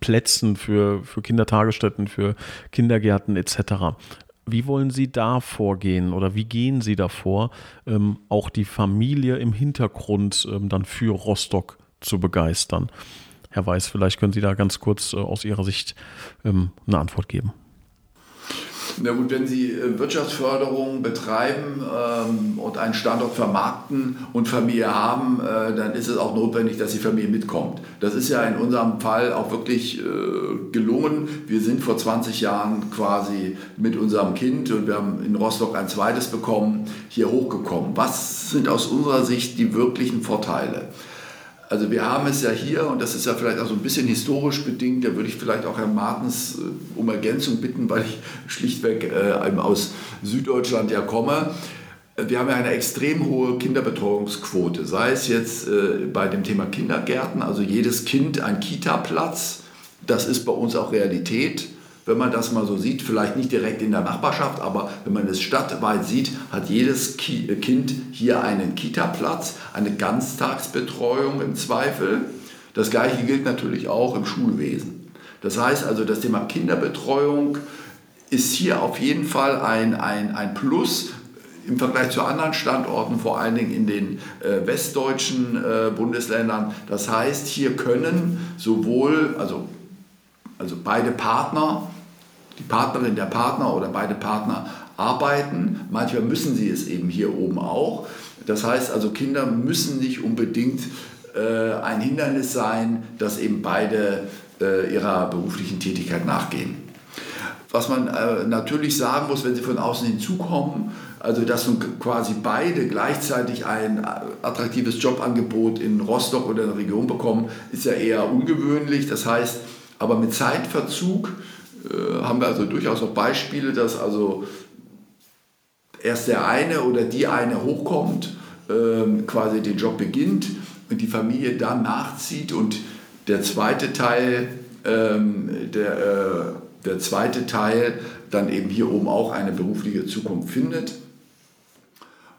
Plätzen für, für Kindertagesstätten, für Kindergärten etc. Wie wollen Sie da vorgehen oder wie gehen Sie davor, ähm, auch die Familie im Hintergrund ähm, dann für Rostock zu begeistern? Herr Weiß, vielleicht können Sie da ganz kurz äh, aus Ihrer Sicht ähm, eine Antwort geben. Na gut, wenn Sie äh, Wirtschaftsförderung betreiben ähm, und einen Standort vermarkten und Familie haben, äh, dann ist es auch notwendig, dass die Familie mitkommt. Das ist ja in unserem Fall auch wirklich äh, gelungen. Wir sind vor 20 Jahren quasi mit unserem Kind und wir haben in Rostock ein zweites bekommen, hier hochgekommen. Was sind aus unserer Sicht die wirklichen Vorteile? Also wir haben es ja hier, und das ist ja vielleicht auch so ein bisschen historisch bedingt, da würde ich vielleicht auch Herrn Martens äh, um Ergänzung bitten, weil ich schlichtweg äh, aus Süddeutschland ja komme. Wir haben ja eine extrem hohe Kinderbetreuungsquote, sei es jetzt äh, bei dem Thema Kindergärten, also jedes Kind ein Kita-Platz, das ist bei uns auch Realität wenn man das mal so sieht, vielleicht nicht direkt in der Nachbarschaft, aber wenn man es stadtweit sieht, hat jedes äh, Kind hier einen Kita-Platz, eine Ganztagsbetreuung im Zweifel. Das gleiche gilt natürlich auch im Schulwesen. Das heißt also, das Thema Kinderbetreuung ist hier auf jeden Fall ein, ein, ein Plus, im Vergleich zu anderen Standorten, vor allen Dingen in den äh, westdeutschen äh, Bundesländern. Das heißt, hier können sowohl, also, also beide Partner, die Partnerin, der Partner oder beide Partner arbeiten. Manchmal müssen sie es eben hier oben auch. Das heißt also, Kinder müssen nicht unbedingt äh, ein Hindernis sein, dass eben beide äh, ihrer beruflichen Tätigkeit nachgehen. Was man äh, natürlich sagen muss, wenn sie von außen hinzukommen, also dass nun quasi beide gleichzeitig ein attraktives Jobangebot in Rostock oder in der Region bekommen, ist ja eher ungewöhnlich. Das heißt, aber mit Zeitverzug äh, haben wir also durchaus auch Beispiele, dass also erst der eine oder die eine hochkommt, ähm, quasi den Job beginnt und die Familie dann nachzieht und der zweite Teil, ähm, der, äh, der zweite Teil dann eben hier oben auch eine berufliche Zukunft findet.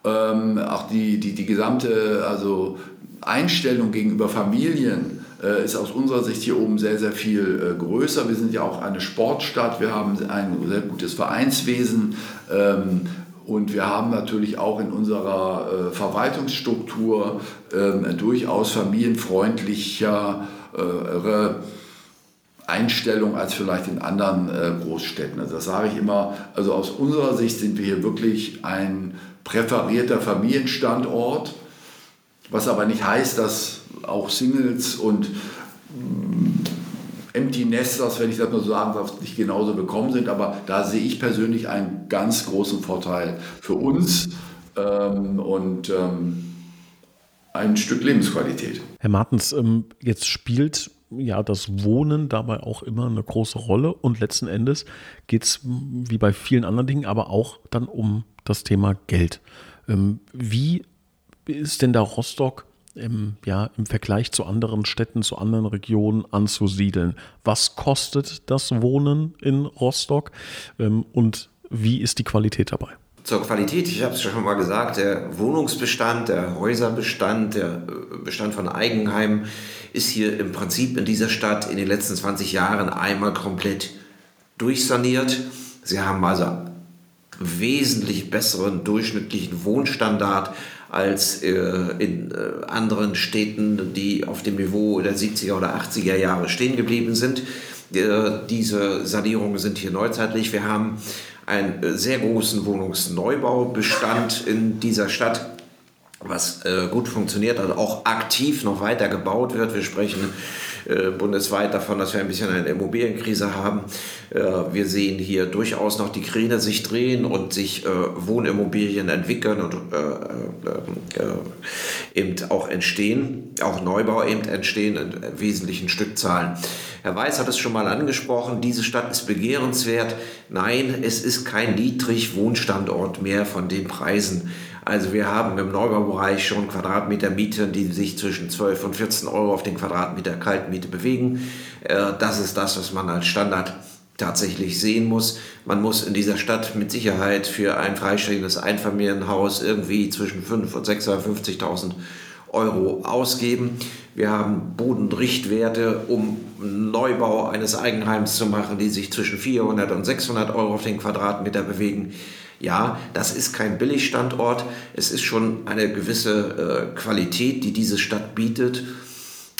Ähm, auch die, die, die gesamte also Einstellung gegenüber Familien äh, ist aus unserer Sicht hier oben sehr, sehr viel äh, größer. Wir sind ja auch eine Sportstadt, wir haben ein sehr gutes Vereinswesen. Ähm, und wir haben natürlich auch in unserer äh, Verwaltungsstruktur ähm, durchaus familienfreundlichere Einstellung als vielleicht in anderen Großstädten. Also das sage ich immer. Also aus unserer Sicht sind wir hier wirklich ein präferierter Familienstandort, was aber nicht heißt, dass auch Singles und mm, Empty Nesters, wenn ich das mal so sagen darf, nicht genauso bekommen sind. Aber da sehe ich persönlich einen ganz großen Vorteil für uns ähm, und ähm, ein Stück Lebensqualität. Herr Martens, ähm, jetzt spielt ja das Wohnen dabei auch immer eine große Rolle und letzten Endes geht es wie bei vielen anderen Dingen aber auch dann um das Thema Geld. Ähm, wie ist denn da Rostock im, ja, im Vergleich zu anderen Städten, zu anderen Regionen anzusiedeln. Was kostet das Wohnen in Rostock ähm, und wie ist die Qualität dabei? Zur Qualität, ich habe es schon mal gesagt, der Wohnungsbestand, der Häuserbestand, der äh, Bestand von Eigenheimen ist hier im Prinzip in dieser Stadt in den letzten 20 Jahren einmal komplett durchsaniert. Sie haben also wesentlich besseren durchschnittlichen Wohnstandard als äh, in äh, anderen Städten, die auf dem Niveau der 70er oder 80er Jahre stehen geblieben sind. Äh, diese Sanierungen sind hier neuzeitlich. Wir haben einen äh, sehr großen Wohnungsneubaubestand in dieser Stadt was äh, gut funktioniert, also auch aktiv noch weiter gebaut wird. Wir sprechen bundesweit davon, dass wir ein bisschen eine Immobilienkrise haben. Äh, wir sehen hier durchaus noch die Kräne sich drehen und sich äh, Wohnimmobilien entwickeln und eben auch entstehen, auch Neubau eben entstehen in wesentlichen Stückzahlen. Herr Weiß hat es schon mal angesprochen, diese Stadt ist begehrenswert. Nein, es ist kein Niedrigwohnstandort mehr von den Preisen, also wir haben im Neubaubereich schon Quadratmeter Miete, die sich zwischen 12 und 14 Euro auf den Quadratmeter Kaltmiete bewegen. Äh, das ist das, was man als Standard tatsächlich sehen muss. Man muss in dieser Stadt mit Sicherheit für ein freistehendes Einfamilienhaus irgendwie zwischen 5 und 650.000 Euro ausgeben. Wir haben Bodenrichtwerte, um Neubau eines Eigenheims zu machen, die sich zwischen 400 und 600 Euro auf den Quadratmeter bewegen. Ja, das ist kein Billigstandort. Es ist schon eine gewisse äh, Qualität, die diese Stadt bietet.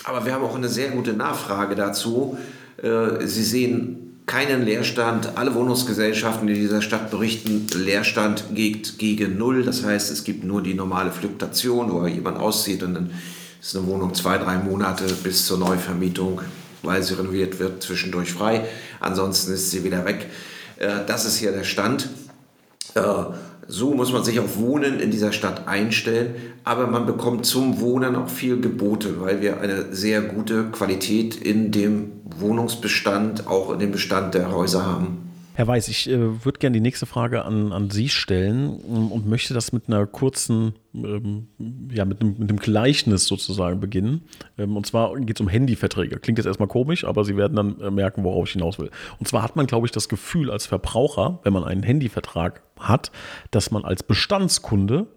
Aber wir haben auch eine sehr gute Nachfrage dazu. Äh, Sie sehen keinen Leerstand. Alle Wohnungsgesellschaften in dieser Stadt berichten, Leerstand geht gegen Null. Das heißt, es gibt nur die normale Fluktuation, wo jemand auszieht und dann ist eine Wohnung zwei, drei Monate bis zur Neuvermietung, weil sie renoviert wird, zwischendurch frei. Ansonsten ist sie wieder weg. Äh, das ist hier der Stand. Äh, so muss man sich auf Wohnen in dieser Stadt einstellen, aber man bekommt zum Wohnen auch viel geboten, weil wir eine sehr gute Qualität in dem Wohnungsbestand, auch in dem Bestand der Häuser haben. Herr Weiß, ich äh, würde gerne die nächste Frage an, an Sie stellen ähm, und möchte das mit einer kurzen, ähm, ja, mit einem, mit einem Gleichnis sozusagen beginnen. Ähm, und zwar geht es um Handyverträge. Klingt jetzt erstmal komisch, aber Sie werden dann äh, merken, worauf ich hinaus will. Und zwar hat man, glaube ich, das Gefühl als Verbraucher, wenn man einen Handyvertrag hat, dass man als Bestandskunde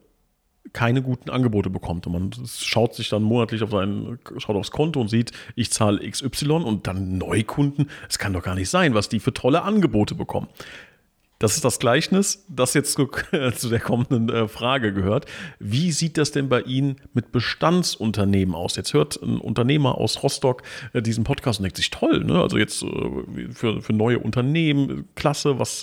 keine guten Angebote bekommt. Und man schaut sich dann monatlich auf sein, schaut aufs Konto und sieht, ich zahle XY und dann Neukunden. Es kann doch gar nicht sein, was die für tolle Angebote bekommen. Das ist das Gleichnis, das jetzt zu, zu der kommenden äh, Frage gehört. Wie sieht das denn bei Ihnen mit Bestandsunternehmen aus? Jetzt hört ein Unternehmer aus Rostock äh, diesen Podcast und denkt sich, toll, ne? also jetzt äh, für, für neue Unternehmen, klasse, was,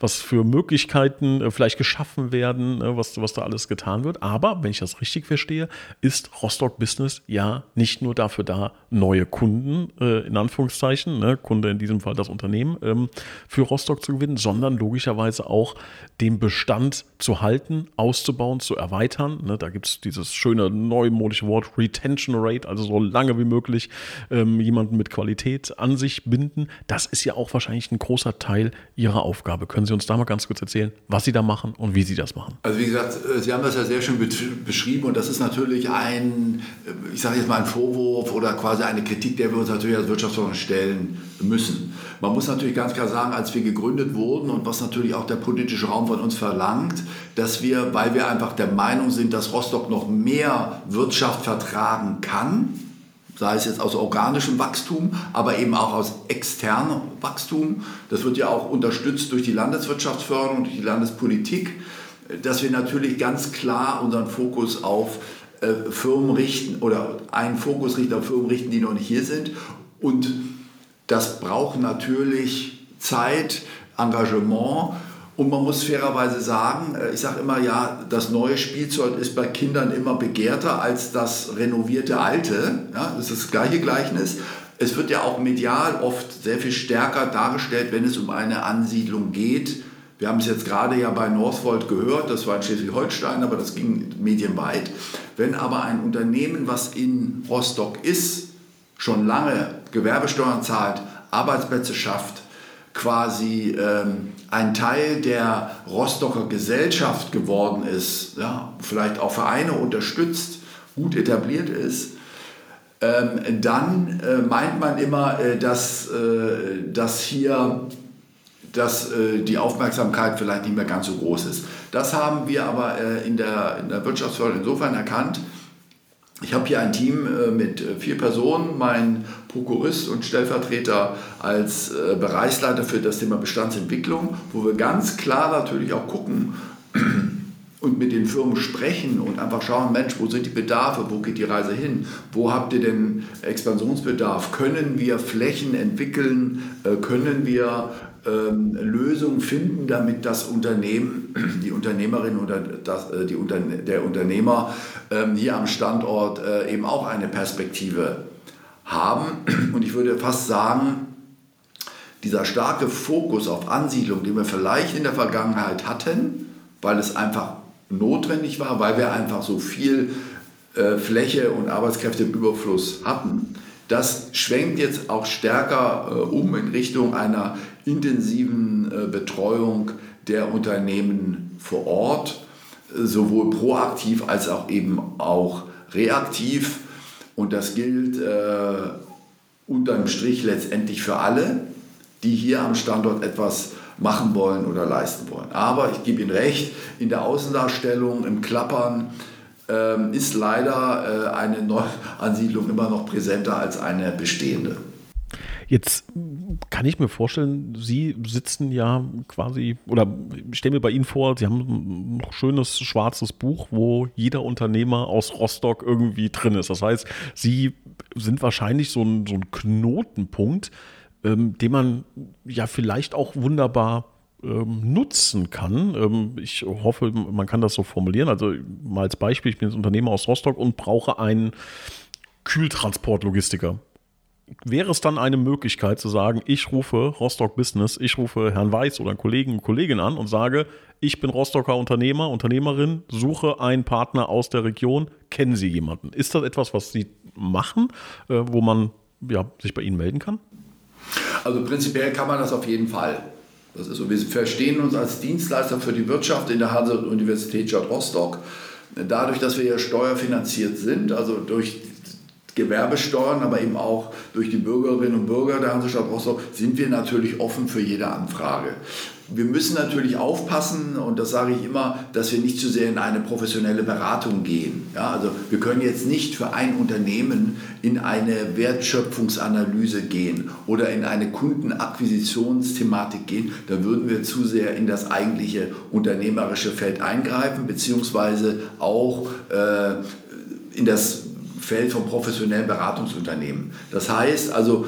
was für Möglichkeiten vielleicht geschaffen werden, ne? was, was da alles getan wird. Aber, wenn ich das richtig verstehe, ist Rostock Business ja nicht nur dafür da, neue Kunden, in Anführungszeichen, ne? Kunde in diesem Fall das Unternehmen, ähm, für Rostock zu gewinnen, sondern logischerweise auch den Bestand zu halten, auszubauen, zu erweitern. Ne, da gibt es dieses schöne neumodische Wort Retention Rate, also so lange wie möglich ähm, jemanden mit Qualität an sich binden. Das ist ja auch wahrscheinlich ein großer Teil Ihrer Aufgabe. Können Sie uns da mal ganz kurz erzählen, was Sie da machen und wie Sie das machen? Also wie gesagt, äh, Sie haben das ja sehr schön beschrieben und das ist natürlich ein, äh, ich sage jetzt mal ein Vorwurf oder quasi eine Kritik, der wir uns natürlich als Wirtschaftsordnung stellen müssen. Man muss natürlich ganz klar sagen, als wir gegründet wurden und was natürlich auch der politische Raum von uns verlangt, dass wir, weil wir einfach der Meinung sind, dass Rostock noch mehr Wirtschaft vertragen kann, sei es jetzt aus organischem Wachstum, aber eben auch aus externem Wachstum. Das wird ja auch unterstützt durch die Landeswirtschaftsförderung, durch die Landespolitik, dass wir natürlich ganz klar unseren Fokus auf äh, Firmen richten oder einen Fokus richten auf Firmen richten, die noch nicht hier sind. Und das braucht natürlich Zeit, Engagement. Und man muss fairerweise sagen, äh, ich sage immer, ja, das neue Spielzeug ist bei Kindern immer begehrter als das renovierte alte. Ja, das ist das gleiche Gleichnis. Es wird ja auch medial oft sehr viel stärker dargestellt, wenn es um eine Ansiedlung geht. Wir haben es jetzt gerade ja bei Northvolt gehört, das war in Schleswig-Holstein, aber das ging medienweit. Wenn aber ein Unternehmen, was in Rostock ist, schon lange Gewerbesteuern zahlt, Arbeitsplätze schafft, quasi ähm, ein Teil der Rostocker Gesellschaft geworden ist, ja, vielleicht auch Vereine unterstützt, gut etabliert ist, ähm, dann äh, meint man immer, äh, dass, äh, dass hier dass äh, die Aufmerksamkeit vielleicht nicht mehr ganz so groß ist. Das haben wir aber äh, in, der, in der Wirtschaftsförderung insofern erkannt, ich habe hier ein Team äh, mit äh, vier Personen, mein Prokurist und Stellvertreter als äh, Bereichsleiter für das Thema Bestandsentwicklung, wo wir ganz klar natürlich auch gucken und mit den Firmen sprechen und einfach schauen, Mensch, wo sind die Bedarfe, wo geht die Reise hin, wo habt ihr denn Expansionsbedarf, können wir Flächen entwickeln, können wir ähm, Lösungen finden, damit das Unternehmen, die Unternehmerin oder das, äh, die Unterne der Unternehmer ähm, hier am Standort äh, eben auch eine Perspektive haben. Und ich würde fast sagen, dieser starke Fokus auf Ansiedlung, den wir vielleicht in der Vergangenheit hatten, weil es einfach notwendig war, weil wir einfach so viel äh, Fläche und Arbeitskräfte im Überfluss hatten, das schwenkt jetzt auch stärker äh, um in Richtung einer intensiven äh, Betreuung der Unternehmen vor Ort, äh, sowohl proaktiv als auch eben auch reaktiv. Und das gilt äh, unterm Strich letztendlich für alle, die hier am Standort etwas machen wollen oder leisten wollen. Aber ich gebe Ihnen recht, in der Außendarstellung, im Klappern, ähm, ist leider äh, eine Neuansiedlung immer noch präsenter als eine bestehende. Jetzt kann ich mir vorstellen, Sie sitzen ja quasi, oder stellen mir bei Ihnen vor, Sie haben ein schönes schwarzes Buch, wo jeder Unternehmer aus Rostock irgendwie drin ist. Das heißt, Sie sind wahrscheinlich so ein, so ein Knotenpunkt ähm, den man ja vielleicht auch wunderbar ähm, nutzen kann. Ähm, ich hoffe, man kann das so formulieren. Also mal als Beispiel, ich bin jetzt Unternehmer aus Rostock und brauche einen Kühltransportlogistiker. Wäre es dann eine Möglichkeit zu sagen, ich rufe Rostock Business, ich rufe Herrn Weiß oder einen Kollegen, und Kollegin an und sage, ich bin Rostocker Unternehmer, Unternehmerin, suche einen Partner aus der Region, kennen Sie jemanden? Ist das etwas, was Sie machen, äh, wo man ja, sich bei Ihnen melden kann? Also prinzipiell kann man das auf jeden Fall. Das ist so. Wir verstehen uns als Dienstleister für die Wirtschaft in der Hanse-Universität Stadt Rostock. Dadurch, dass wir ja steuerfinanziert sind, also durch Gewerbesteuern, aber eben auch durch die Bürgerinnen und Bürger der Hansestadt Rostock, sind wir natürlich offen für jede Anfrage wir müssen natürlich aufpassen, und das sage ich immer, dass wir nicht zu sehr in eine professionelle Beratung gehen. Ja, also wir können jetzt nicht für ein Unternehmen in eine Wertschöpfungsanalyse gehen oder in eine Kundenakquisitionsthematik gehen. Da würden wir zu sehr in das eigentliche unternehmerische Feld eingreifen, beziehungsweise auch äh, in das Feld von professionellen Beratungsunternehmen. Das heißt also,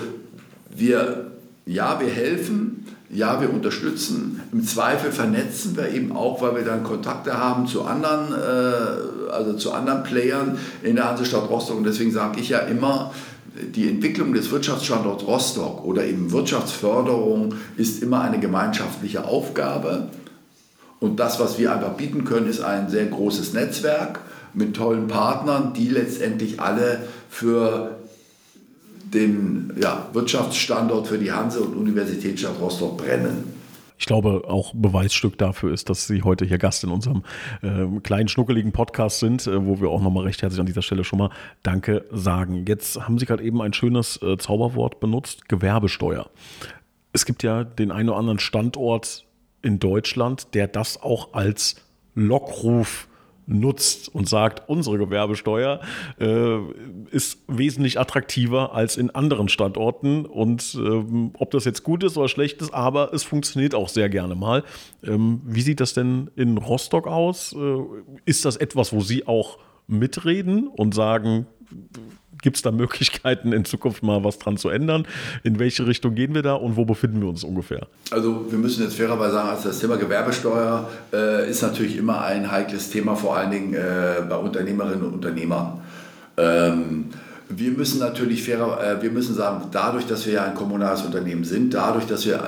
wir, ja, wir helfen, ja, wir unterstützen. Im Zweifel vernetzen wir eben auch, weil wir dann Kontakte haben zu anderen, äh, also zu anderen Playern in der Hansestadt Rostock. Und deswegen sage ich ja immer, die Entwicklung des Wirtschaftsstandorts Rostock oder eben Wirtschaftsförderung ist immer eine gemeinschaftliche Aufgabe. Und das, was wir einfach bieten können, ist ein sehr großes Netzwerk mit tollen Partnern, die letztendlich alle für den ja, Wirtschaftsstandort für die Hanse und Universitätsstadt Rostock brennen. Ich glaube, auch Beweisstück dafür ist, dass Sie heute hier Gast in unserem äh, kleinen, schnuckeligen Podcast sind, äh, wo wir auch nochmal recht herzlich an dieser Stelle schon mal Danke sagen. Jetzt haben Sie gerade eben ein schönes äh, Zauberwort benutzt, Gewerbesteuer. Es gibt ja den einen oder anderen Standort in Deutschland, der das auch als Lockruf nutzt und sagt, unsere Gewerbesteuer äh, ist wesentlich attraktiver als in anderen Standorten. Und ähm, ob das jetzt gut ist oder schlecht ist, aber es funktioniert auch sehr gerne mal. Ähm, wie sieht das denn in Rostock aus? Äh, ist das etwas, wo Sie auch mitreden und sagen, Gibt es da Möglichkeiten, in Zukunft mal was dran zu ändern? In welche Richtung gehen wir da und wo befinden wir uns ungefähr? Also wir müssen jetzt fairerweise sagen, also das Thema Gewerbesteuer äh, ist natürlich immer ein heikles Thema, vor allen Dingen äh, bei Unternehmerinnen und Unternehmern. Ähm, wir müssen natürlich fairer, äh, wir müssen sagen, dadurch, dass wir ja ein kommunales Unternehmen sind, dadurch, dass wir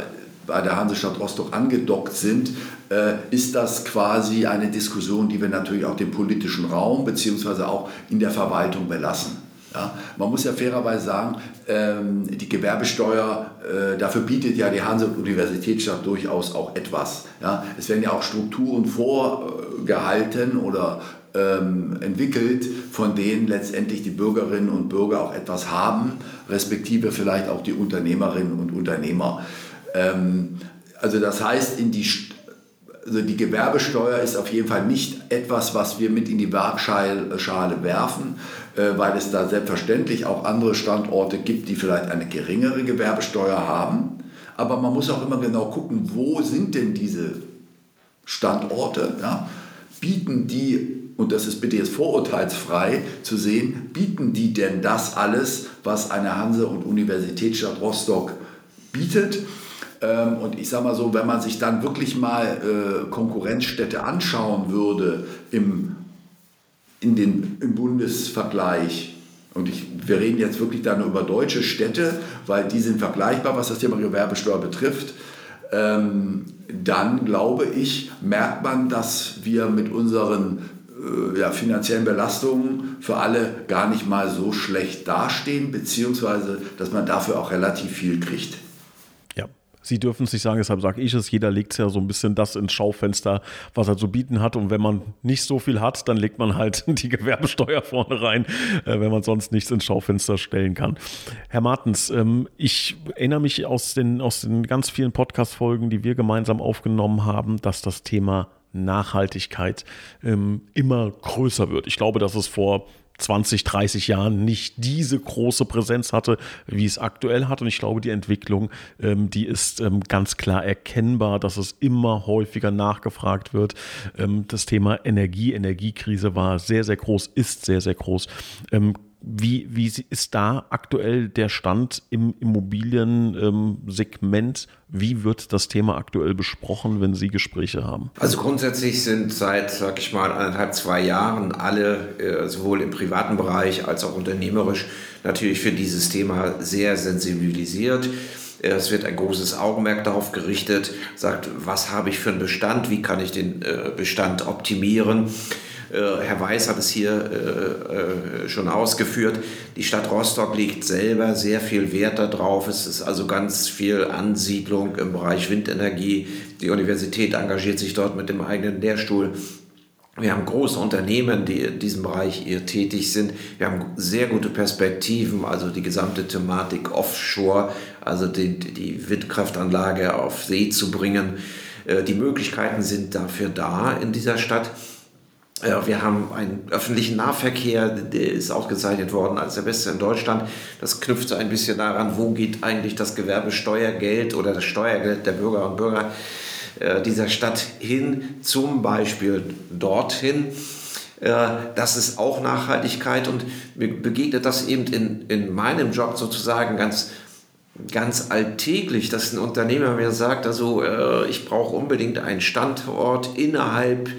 bei der Hansestadt Rostock angedockt sind, äh, ist das quasi eine Diskussion, die wir natürlich auch dem politischen Raum bzw. auch in der Verwaltung belassen. Ja, man muss ja fairerweise sagen, ähm, die Gewerbesteuer, äh, dafür bietet ja die Hanse-Universitätsstadt durchaus auch etwas. Ja. Es werden ja auch Strukturen vorgehalten oder ähm, entwickelt, von denen letztendlich die Bürgerinnen und Bürger auch etwas haben, respektive vielleicht auch die Unternehmerinnen und Unternehmer. Ähm, also das heißt, in die also die Gewerbesteuer ist auf jeden Fall nicht etwas, was wir mit in die Waagschale werfen, weil es da selbstverständlich auch andere Standorte gibt, die vielleicht eine geringere Gewerbesteuer haben. Aber man muss auch immer genau gucken, wo sind denn diese Standorte? Ja? Bieten die, und das ist bitte jetzt vorurteilsfrei zu sehen, bieten die denn das alles, was eine Hanse- und Universitätsstadt Rostock bietet? Ähm, und ich sage mal so, wenn man sich dann wirklich mal äh, Konkurrenzstädte anschauen würde im in den, im Bundesvergleich. Und ich, wir reden jetzt wirklich da nur über deutsche Städte, weil die sind vergleichbar, was das Thema Gewerbesteuer betrifft. Ähm, dann glaube ich, merkt man, dass wir mit unseren äh, ja, finanziellen Belastungen für alle gar nicht mal so schlecht dastehen, beziehungsweise dass man dafür auch relativ viel kriegt. Sie dürfen es nicht sagen, deshalb sage ich es. Jeder legt ja so ein bisschen das ins Schaufenster, was er zu bieten hat. Und wenn man nicht so viel hat, dann legt man halt die Gewerbesteuer vorne rein, äh, wenn man sonst nichts ins Schaufenster stellen kann. Herr Martens, ähm, ich erinnere mich aus den, aus den ganz vielen Podcast-Folgen, die wir gemeinsam aufgenommen haben, dass das Thema Nachhaltigkeit ähm, immer größer wird. Ich glaube, dass es vor 20, 30 Jahren nicht diese große Präsenz hatte, wie es aktuell hat. Und ich glaube, die Entwicklung, ähm, die ist ähm, ganz klar erkennbar, dass es immer häufiger nachgefragt wird. Ähm, das Thema Energie, Energiekrise war sehr, sehr groß, ist sehr, sehr groß. Ähm, wie, wie ist da aktuell der Stand im Immobiliensegment? Wie wird das Thema aktuell besprochen, wenn Sie Gespräche haben? Also grundsätzlich sind seit, sag ich mal, anderthalb, zwei Jahren alle, äh, sowohl im privaten Bereich als auch unternehmerisch, natürlich für dieses Thema sehr sensibilisiert. Es wird ein großes Augenmerk darauf gerichtet, sagt, was habe ich für einen Bestand, wie kann ich den äh, Bestand optimieren. Äh, Herr Weiß hat es hier äh, schon ausgeführt. Die Stadt Rostock legt selber sehr viel Wert darauf. Es ist also ganz viel Ansiedlung im Bereich Windenergie. Die Universität engagiert sich dort mit dem eigenen Lehrstuhl. Wir haben große Unternehmen, die in diesem Bereich tätig sind. Wir haben sehr gute Perspektiven, also die gesamte Thematik Offshore, also die, die Windkraftanlage auf See zu bringen. Äh, die Möglichkeiten sind dafür da in dieser Stadt. Äh, wir haben einen öffentlichen Nahverkehr, der ist ausgezeichnet worden als der beste in Deutschland. Das knüpft so ein bisschen daran, wo geht eigentlich das Gewerbesteuergeld oder das Steuergeld der Bürger und Bürger äh, dieser Stadt hin, zum Beispiel dorthin. Äh, das ist auch Nachhaltigkeit und mir begegnet das eben in, in meinem Job sozusagen ganz, ganz alltäglich, dass ein Unternehmer mir sagt, also äh, ich brauche unbedingt einen Standort innerhalb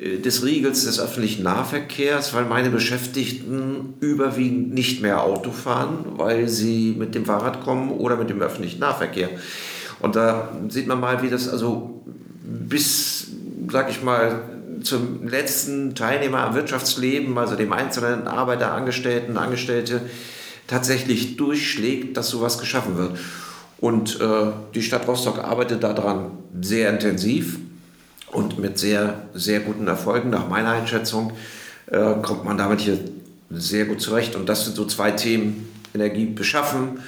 des Riegels des öffentlichen Nahverkehrs, weil meine Beschäftigten überwiegend nicht mehr Auto fahren, weil sie mit dem Fahrrad kommen oder mit dem öffentlichen Nahverkehr. Und da sieht man mal, wie das also bis, sag ich mal, zum letzten Teilnehmer am Wirtschaftsleben, also dem einzelnen Arbeiter, Angestellten, Angestellte, tatsächlich durchschlägt, dass sowas geschaffen wird. Und äh, die Stadt Rostock arbeitet daran sehr intensiv und mit sehr, sehr guten Erfolgen. Nach meiner Einschätzung äh, kommt man damit hier sehr gut zurecht. Und das sind so zwei Themen, Energie beschaffen,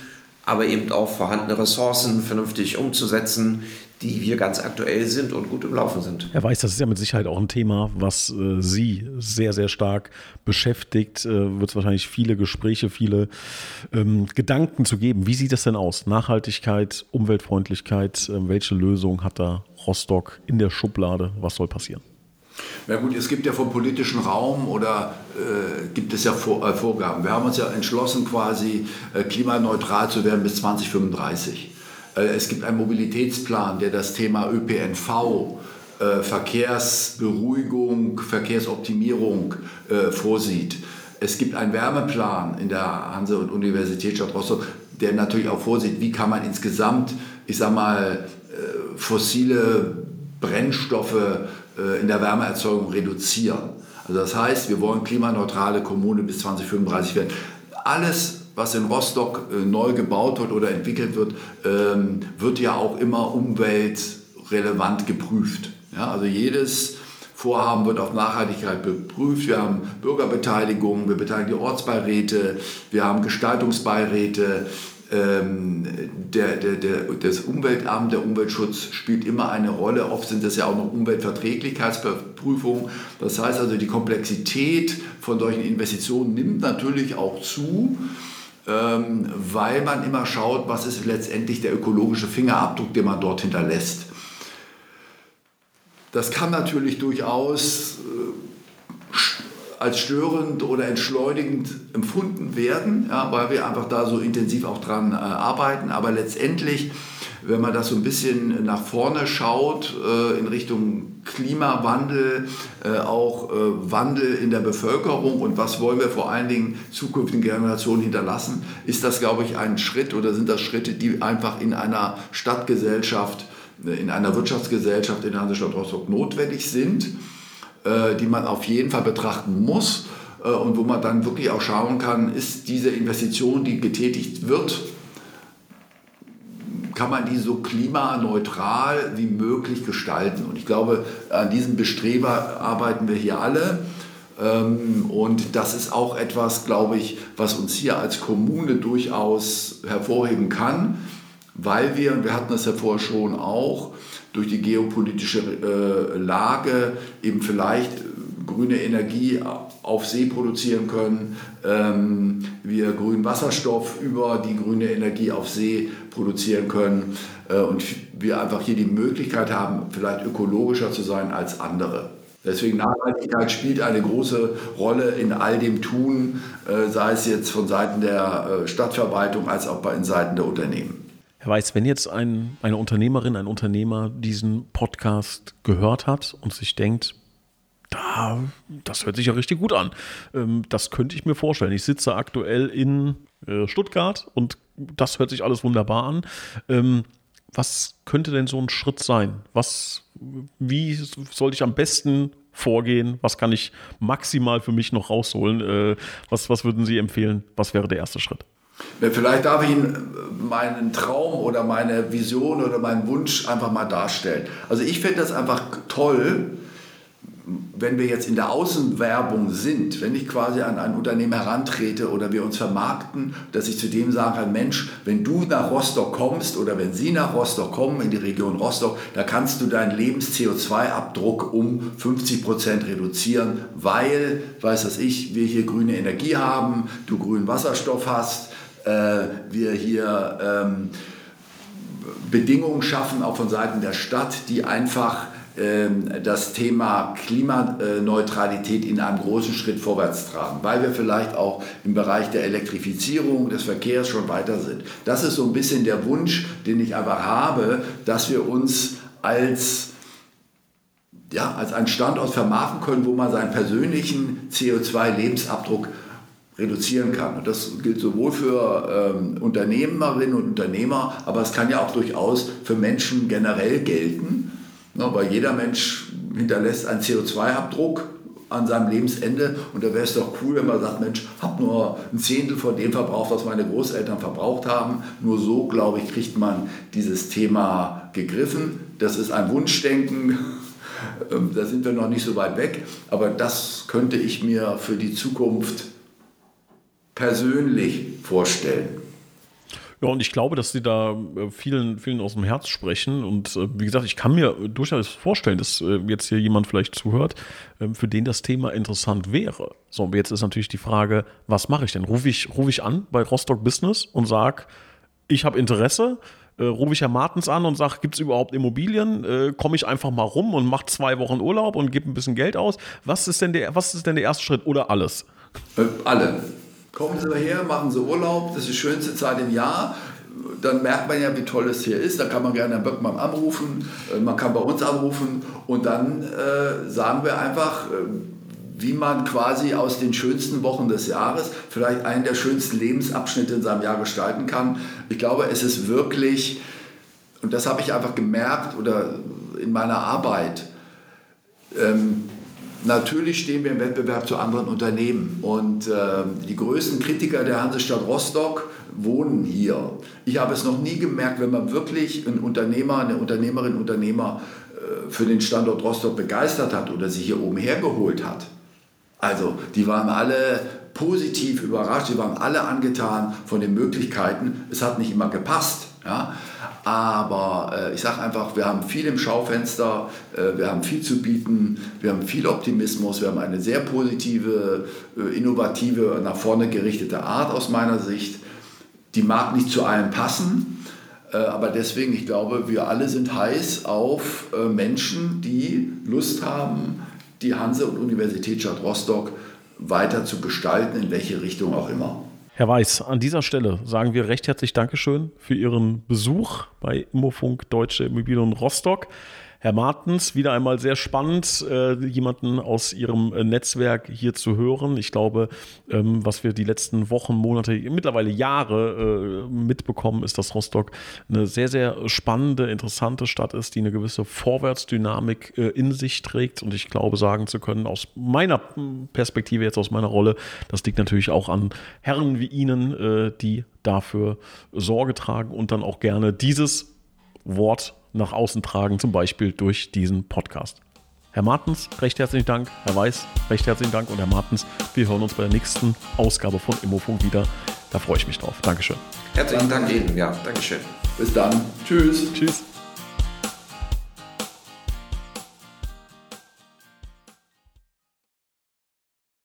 aber eben auch vorhandene Ressourcen vernünftig umzusetzen, die wir ganz aktuell sind und gut im Laufen sind. Herr Weiß, das ist ja mit Sicherheit auch ein Thema, was äh, Sie sehr, sehr stark beschäftigt. Äh, Wird es wahrscheinlich viele Gespräche, viele ähm, Gedanken zu geben. Wie sieht das denn aus? Nachhaltigkeit, Umweltfreundlichkeit, äh, welche Lösung hat da Rostock in der Schublade? Was soll passieren? Na gut, es gibt ja vom politischen Raum oder äh, gibt es ja Vor äh, Vorgaben. Wir haben uns ja entschlossen, quasi äh, klimaneutral zu werden bis 2035. Äh, es gibt einen Mobilitätsplan, der das Thema ÖPNV, äh, Verkehrsberuhigung, Verkehrsoptimierung äh, vorsieht. Es gibt einen Wärmeplan in der Hanse- und Universitätsstadt Rostock, der natürlich auch vorsieht, wie kann man insgesamt, ich sag mal, fossile Brennstoffe in der Wärmeerzeugung reduzieren. Also das heißt, wir wollen klimaneutrale Kommune bis 2035 werden. Alles was in Rostock äh, neu gebaut wird oder entwickelt wird, ähm, wird ja auch immer umweltrelevant geprüft. Ja, also jedes Vorhaben wird auf Nachhaltigkeit geprüft. Wir haben Bürgerbeteiligung, wir beteiligen die Ortsbeiräte, wir haben Gestaltungsbeiräte. Ähm, der, der, der, das Umweltamt, der Umweltschutz spielt immer eine Rolle. Oft sind das ja auch noch Umweltverträglichkeitsprüfungen. Das heißt also, die Komplexität von solchen Investitionen nimmt natürlich auch zu. Ähm, weil man immer schaut, was ist letztendlich der ökologische Fingerabdruck, den man dort hinterlässt. Das kann natürlich durchaus äh, als störend oder entschleunigend empfunden werden, ja, weil wir einfach da so intensiv auch dran äh, arbeiten. Aber letztendlich wenn man das so ein bisschen nach vorne schaut, äh, in Richtung Klimawandel, äh, auch äh, Wandel in der Bevölkerung und was wollen wir vor allen Dingen zukünftigen Generationen hinterlassen, ist das, glaube ich, ein Schritt oder sind das Schritte, die einfach in einer Stadtgesellschaft, in einer Wirtschaftsgesellschaft in der Hansestadt Rostock notwendig sind, die man auf jeden Fall betrachten muss und wo man dann wirklich auch schauen kann, ist diese Investition, die getätigt wird, kann man die so klimaneutral wie möglich gestalten. Und ich glaube, an diesem Bestreber arbeiten wir hier alle. Ähm, und das ist auch etwas, glaube ich, was uns hier als Kommune durchaus hervorheben kann, weil wir, und wir hatten das ja vorher schon auch, durch die geopolitische äh, Lage eben vielleicht grüne Energie auf See produzieren können, ähm, wir grünen Wasserstoff über die grüne Energie auf See produzieren können äh, und wir einfach hier die Möglichkeit haben, vielleicht ökologischer zu sein als andere. Deswegen Nachhaltigkeit spielt eine große Rolle in all dem Tun, äh, sei es jetzt von Seiten der äh, Stadtverwaltung als auch bei den Seiten der Unternehmen. Herr Weiß, wenn jetzt ein, eine Unternehmerin, ein Unternehmer diesen Podcast gehört hat und sich denkt, da, das hört sich ja richtig gut an. Ähm, das könnte ich mir vorstellen. Ich sitze aktuell in äh, Stuttgart und das hört sich alles wunderbar an. Ähm, was könnte denn so ein Schritt sein? Was, wie sollte ich am besten vorgehen? Was kann ich maximal für mich noch rausholen? Äh, was, was würden Sie empfehlen? Was wäre der erste Schritt? Vielleicht darf ich Ihnen meinen Traum oder meine Vision oder meinen Wunsch einfach mal darstellen. Also ich finde das einfach toll, wenn wir jetzt in der Außenwerbung sind, wenn ich quasi an ein Unternehmen herantrete oder wir uns vermarkten, dass ich zu dem sage, Mensch, wenn du nach Rostock kommst oder wenn Sie nach Rostock kommen, in die Region Rostock, da kannst du deinen Lebens-CO2-Abdruck um 50 Prozent reduzieren, weil, weiß das ich, wir hier grüne Energie haben, du grünen Wasserstoff hast, äh, wir hier ähm, Bedingungen schaffen, auch von Seiten der Stadt, die einfach ähm, das Thema Klimaneutralität in einem großen Schritt vorwärts tragen, weil wir vielleicht auch im Bereich der Elektrifizierung des Verkehrs schon weiter sind. Das ist so ein bisschen der Wunsch, den ich aber habe, dass wir uns als ja, als einen Standort vermarkten können, wo man seinen persönlichen CO2-Lebensabdruck reduzieren kann. Und das gilt sowohl für ähm, Unternehmerinnen und Unternehmer, aber es kann ja auch durchaus für Menschen generell gelten Ne, weil jeder Mensch hinterlässt einen CO2-Abdruck an seinem Lebensende und da wäre es doch cool, wenn man sagt, Mensch, hab nur ein Zehntel von dem verbraucht, was meine Großeltern verbraucht haben. Nur so, glaube ich, kriegt man dieses Thema gegriffen. Das ist ein Wunschdenken, ähm, da sind wir noch nicht so weit weg, aber das könnte ich mir für die Zukunft persönlich vorstellen. Ja, und ich glaube, dass sie da äh, vielen, vielen aus dem Herz sprechen. Und äh, wie gesagt, ich kann mir durchaus vorstellen, dass äh, jetzt hier jemand vielleicht zuhört, ähm, für den das Thema interessant wäre. So, und jetzt ist natürlich die Frage, was mache ich denn? Rufe ich, ruf ich an bei Rostock Business und sage, ich habe Interesse, äh, rufe ich Herr Martens an und sage, gibt es überhaupt Immobilien? Äh, Komme ich einfach mal rum und mache zwei Wochen Urlaub und gebe ein bisschen Geld aus? Was ist denn der, was ist denn der erste Schritt oder alles? Alle. Kommen Sie her, machen Sie Urlaub, das ist die schönste Zeit im Jahr. Dann merkt man ja, wie toll es hier ist. Da kann man gerne Herrn Böckmann anrufen, äh, man kann bei uns anrufen und dann äh, sagen wir einfach, äh, wie man quasi aus den schönsten Wochen des Jahres vielleicht einen der schönsten Lebensabschnitte in seinem Jahr gestalten kann. Ich glaube, es ist wirklich, und das habe ich einfach gemerkt oder in meiner Arbeit, ähm, Natürlich stehen wir im Wettbewerb zu anderen Unternehmen und äh, die größten Kritiker der Hansestadt Rostock wohnen hier. Ich habe es noch nie gemerkt, wenn man wirklich einen Unternehmer, eine Unternehmerin, Unternehmer äh, für den Standort Rostock begeistert hat oder sie hier oben hergeholt hat. Also die waren alle positiv überrascht, die waren alle angetan von den Möglichkeiten. Es hat nicht immer gepasst. Ja? Aber äh, ich sage einfach, wir haben viel im Schaufenster, äh, wir haben viel zu bieten, wir haben viel Optimismus, wir haben eine sehr positive, äh, innovative, nach vorne gerichtete Art aus meiner Sicht. Die mag nicht zu allen passen, äh, aber deswegen, ich glaube, wir alle sind heiß auf äh, Menschen, die Lust haben, die Hanse und Universitätsstadt Rostock weiter zu gestalten, in welche Richtung auch immer. Herr Weiß, an dieser Stelle sagen wir recht herzlich Dankeschön für Ihren Besuch bei Immofunk Deutsche Immobilien Rostock. Herr Martens, wieder einmal sehr spannend, äh, jemanden aus Ihrem äh, Netzwerk hier zu hören. Ich glaube, ähm, was wir die letzten Wochen, Monate, mittlerweile Jahre äh, mitbekommen, ist, dass Rostock eine sehr, sehr spannende, interessante Stadt ist, die eine gewisse Vorwärtsdynamik in sich trägt. Und ich glaube, sagen zu können, aus meiner Perspektive, jetzt aus meiner Rolle, das liegt natürlich auch an Herren wie Ihnen, die dafür Sorge tragen und dann auch gerne dieses Wort nach außen tragen, zum Beispiel durch diesen Podcast. Herr Martens, recht herzlichen Dank. Herr Weiß, recht herzlichen Dank. Und Herr Martens, wir hören uns bei der nächsten Ausgabe von Immofunk wieder. Da freue ich mich drauf. Dankeschön. Herzlichen Dank Ihnen. Ja, Dankeschön. Bis dann. Tschüss. Tschüss.